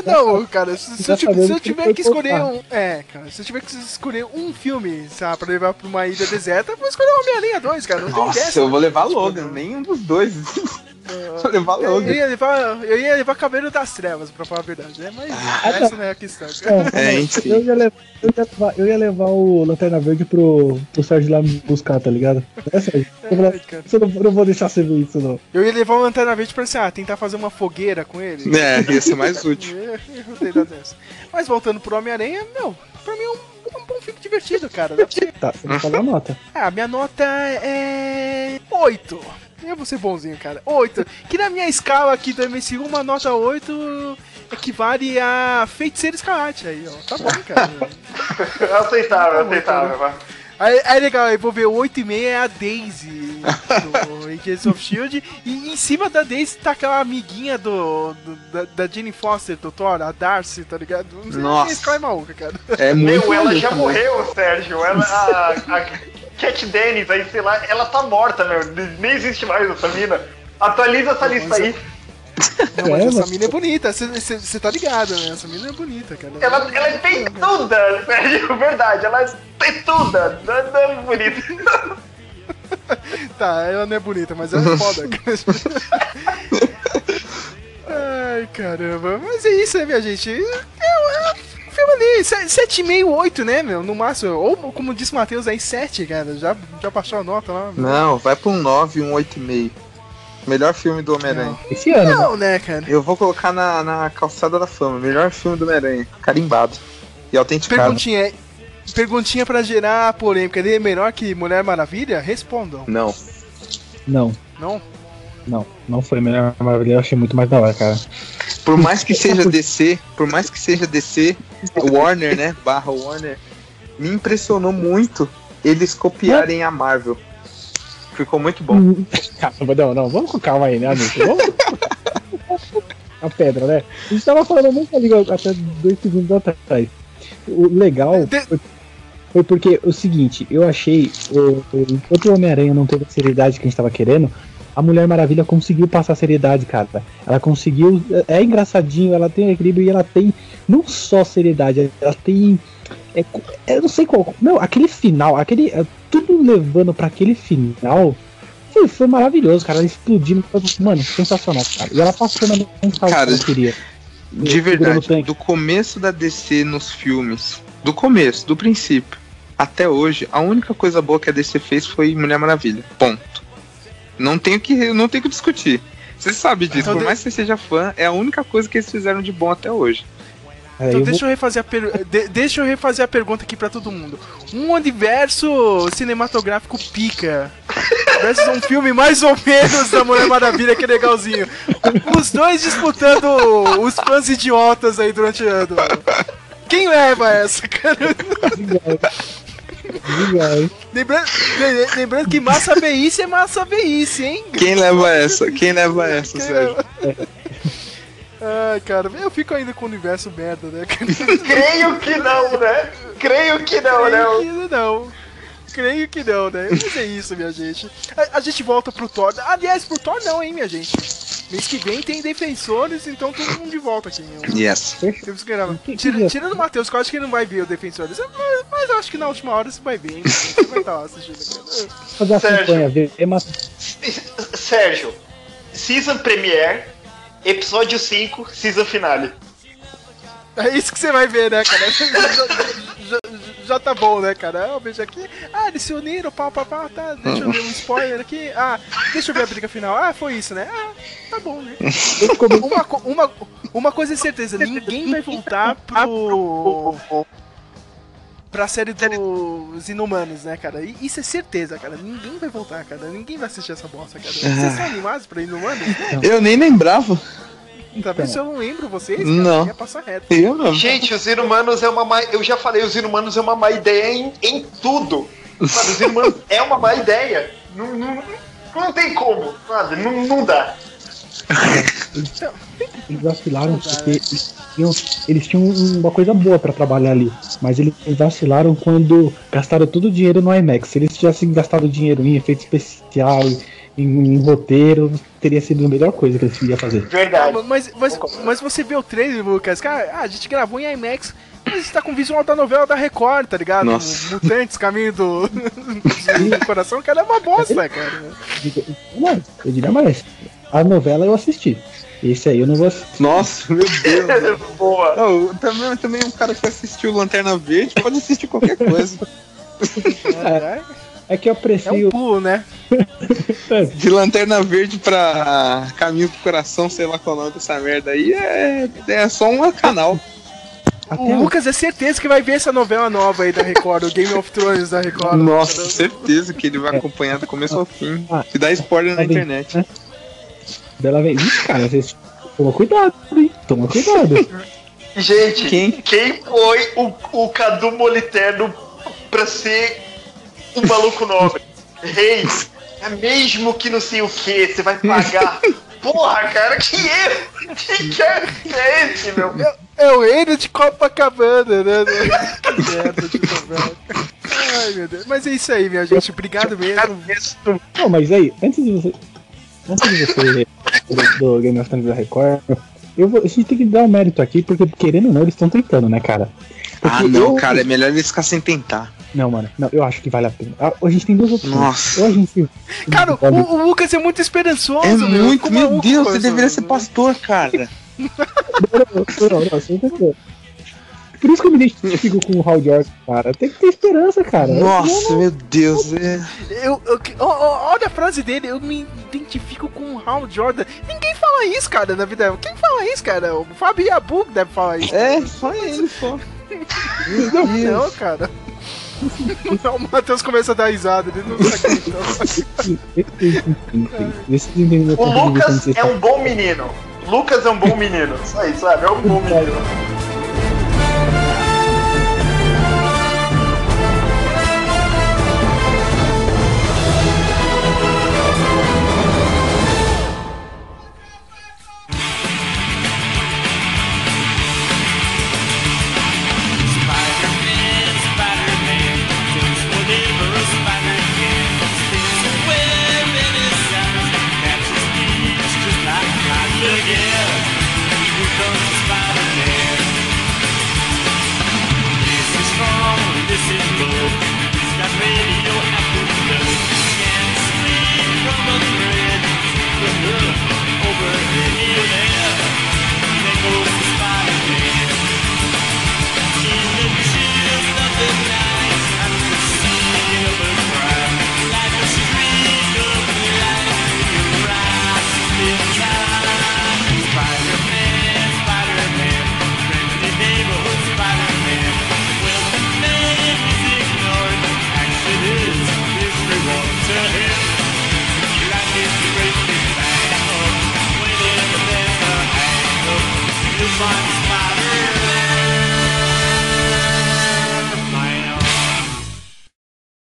Não, cara, se, se, eu, se eu tiver que escolher um. É, cara, se eu tiver que escolher um filme, sabe, pra levar pra uma ilha deserta, eu vou escolher o Homem-Aranha 2, cara. Não Nossa, dessa, eu vou levar Logan, nenhum dos dois. Vou levar Logan. Eu ia levar, eu ia levar Cabelo das Trevas, pra falar a verdade, né? Mas ah, essa não. não é a questão. É, enfim. Eu ia, levar, eu, ia levar, eu ia levar o Lanterna Verde pro, pro Sérgio lá me buscar, tá ligado? É, Sérgio. Eu, é, eu, não, eu não vou deixar você ver isso, não. Eu ia levar o Lanterna Verde pra assim, ah, tentar fazer uma fogueira com ele. É, ia ser mais útil. Mas voltando pro Homem-Aranha, meu, pra mim é um, um bom filme divertido, cara. Dá pra Tá, você não falou a nota. Ah, minha nota é. 8. Eu vou ser bonzinho, cara. 8. Que na minha escala aqui do MCU, uma nota 8 equivale a Feiticeiro Escarlate. Aí, ó. Tá bom, cara. aceitável, tá aceitável, vai. Aí, aí legal, aí vou ver o 8,5 é a Daisy do Agents of Shield. E em cima da Daisy tá aquela amiguinha do, do da, da Jenny Foster, do Thor, a Darcy, tá ligado? Nossa. Esse cara é maluca, cara. É muito Meu, ela já morreu, Sérgio. Ela, a, a Cat Dennis, aí sei lá, ela tá morta, meu. Nem existe mais essa mina. Atualiza essa lista aí. Não, mas é, essa mina é bonita, você tá ligado, né? Essa mina é bonita, cara. Ela, ela é peituda, velho, verdade, ela é peituda, não, não é bonita. tá, ela não é bonita, mas ela é foda. Ai, caramba. Mas é isso, né, minha gente? É, é um filme ali, 7,5, 8, né, meu? No máximo. Ou, como disse o Matheus, aí 7, cara. Já, já baixou a nota lá. Meu. Não, vai pra um 9, um 8,5. Melhor filme do Homem-Aranha. Esse ano. Não, né, cara? Eu vou colocar na, na calçada da fama. Melhor filme do Homem-Aranha. Carimbado. E autenticado. Perguntinha, perguntinha pra gerar polêmica. Ele é melhor que Mulher Maravilha? Respondam. Não. Não. Não? Não, não foi Mulher Maravilha. Eu achei muito mais da hora, cara. Por mais que seja DC, por mais que seja DC, Warner, né? Barra Warner, me impressionou muito eles copiarem a Marvel. Ficou muito bom. Caramba, não, não, vamos com calma aí, né, amigo? Vamos a pedra, né? A gente tava falando muito ali até dois segundos atrás. O legal foi, foi porque o seguinte, eu achei, o, o, enquanto o Homem-Aranha não teve a seriedade que a gente tava querendo, a Mulher Maravilha conseguiu passar seriedade, cara. Ela conseguiu. É engraçadinho, ela tem equilíbrio e ela tem não só seriedade, ela tem. É, eu não sei qual. Meu, aquele final, aquele. É, tudo levando para aquele final. Foi, foi, maravilhoso, cara. Ela explodindo. Mano, sensacional, cara. E ela passou na mensagem cara, que eu queria. De verdade, do começo da DC nos filmes, do começo, do princípio, até hoje, a única coisa boa que a DC fez foi Mulher Maravilha. Ponto. Não tenho que, não tenho que discutir. Você sabe disso, então, por mais que você seja fã, é a única coisa que eles fizeram de bom até hoje. É, então eu deixa, vou... eu refazer a per... De deixa eu refazer a pergunta aqui para todo mundo. Um universo cinematográfico pica versus um filme mais ou menos da Mulher Maravilha que é legalzinho. Os dois disputando os fãs idiotas aí durante o ano. Quem leva essa, cara? lembrando, lembrando que massa veice é massa veice, hein? Quem leva essa? Quem leva essa, Quem Sérgio? Ai, cara, eu fico ainda com o universo merda, né? Creio que não, né? Creio que não, né? Creio que não. Creio que não, né? Mas é isso, minha gente. A, a, gente volta pro Thor. Aliás, pro Thor não, hein, minha gente. Mês que vem tem defensores, então todo mundo de volta aqui. Yes. Temos que gravar. Tira, tirando o Matheus, que eu acho que ele não vai ver o defensores. Mas, mas eu acho que na última hora você vai ver, hein? Você vai estar lá assistindo. Fazer a campanha, ver. Sérgio, Season Premiere, episódio 5, Season Finale. É isso que você vai ver, né, cara? já, já, tá bom, né, cara? Eu vejo aqui. Ah, eles se uniram, pau, pau, pau, tá. Deixa eu ver um spoiler aqui. Ah, deixa eu ver a briga final. Ah, foi isso, né? Ah, tá bom, né? uma, uma, uma coisa é certeza, ninguém vai voltar pro. Pra série dos Inumanos, né, cara? Isso é certeza, cara. Ninguém vai voltar, cara. Ninguém vai assistir essa bosta, cara. Vocês estão animados pra Inumanos? Eu nem lembrava. Tá vendo se eu não lembro vocês? Cara, não. Ia passar reto. Eu não. Gente, os inumanos é uma má... Eu já falei, os inumanos é uma má ideia em, em tudo. Sabe, os inumanos é uma má ideia. Não, não, não tem como. Sabe? Não, não dá. Eles vacilaram porque eles tinham, eles tinham uma coisa boa pra trabalhar ali. Mas eles vacilaram quando gastaram todo o dinheiro no IMAX. Se eles tivessem gastado dinheiro em efeito especial, em, em, roteiro, teria sido a melhor coisa que eles iam fazer. Verdade. Ah, mas, mas, mas você vê o trailer, Lucas, cara, ah, a gente gravou em IMAX, mas está com visual da novela da Record, tá ligado? Nossa. Mutantes, Caminho do, do Coração, cara, é uma bosta, cara. Eu diria mais, a novela eu assisti. Esse aí eu não vou assistir. Nossa, meu Deus. Boa. Não, também, também um cara que assistiu Lanterna Verde pode assistir qualquer coisa. É, é que eu aprecio. É um pulo, né? De Lanterna Verde pra Caminho do Coração, sei lá qual é o nome dessa merda aí, é, é só um canal. o Lucas é certeza que vai ver essa novela nova aí da Record, o Game of Thrones da Record. Nossa, certeza que ele vai acompanhar do começo ao fim. E dá spoiler na internet. Bela vem. Ih, cara, vocês. Toma cuidado, hein? Toma cuidado. Gente, quem, quem foi o, o Cadu Moliterno pra ser um maluco nobre? Rei, é mesmo que não sei o que, você vai pagar. Porra, cara, que erro! Que que é esse, meu? É, é o reino de Copacabana, né? que merda de novela. Ai, meu Deus. Mas é isso aí, minha gente. Obrigado mesmo. Não, mas aí, antes de você. Antes de você do, do Game of Thrones da Record, eu vou, a gente tem que dar um mérito aqui, porque querendo ou não, eles estão tentando, né, cara? Porque ah, não, eu- cara, é melhor eles ficar sem tentar. Não, mano, não, eu acho que vale a pena. Ah, A gente tem duas opções. Nossa. Ou a gente. Cara, o, o Lucas é muito esperançoso, É meu. muito, meu Deus, você deveria ser pastor, cara. Não, não, não, você entendeu. Por isso que eu me identifico com o Hal Jordan, cara. Tem que ter esperança, cara. Nossa, meu Deus. É... Eu, eu- olha a frase dele, eu me identifico com o Hal Jordan. Ninguém fala isso, cara, na vida. Quem fala isso, cara? O Fábio Yabu que deve falar isso. É, só ele, só. Não, não, cara. o Matheus começa a dar risada, ele não tá acreditando. O Lucas é um bom menino. Lucas é um bom menino. Isso, sabe? É um bom menino.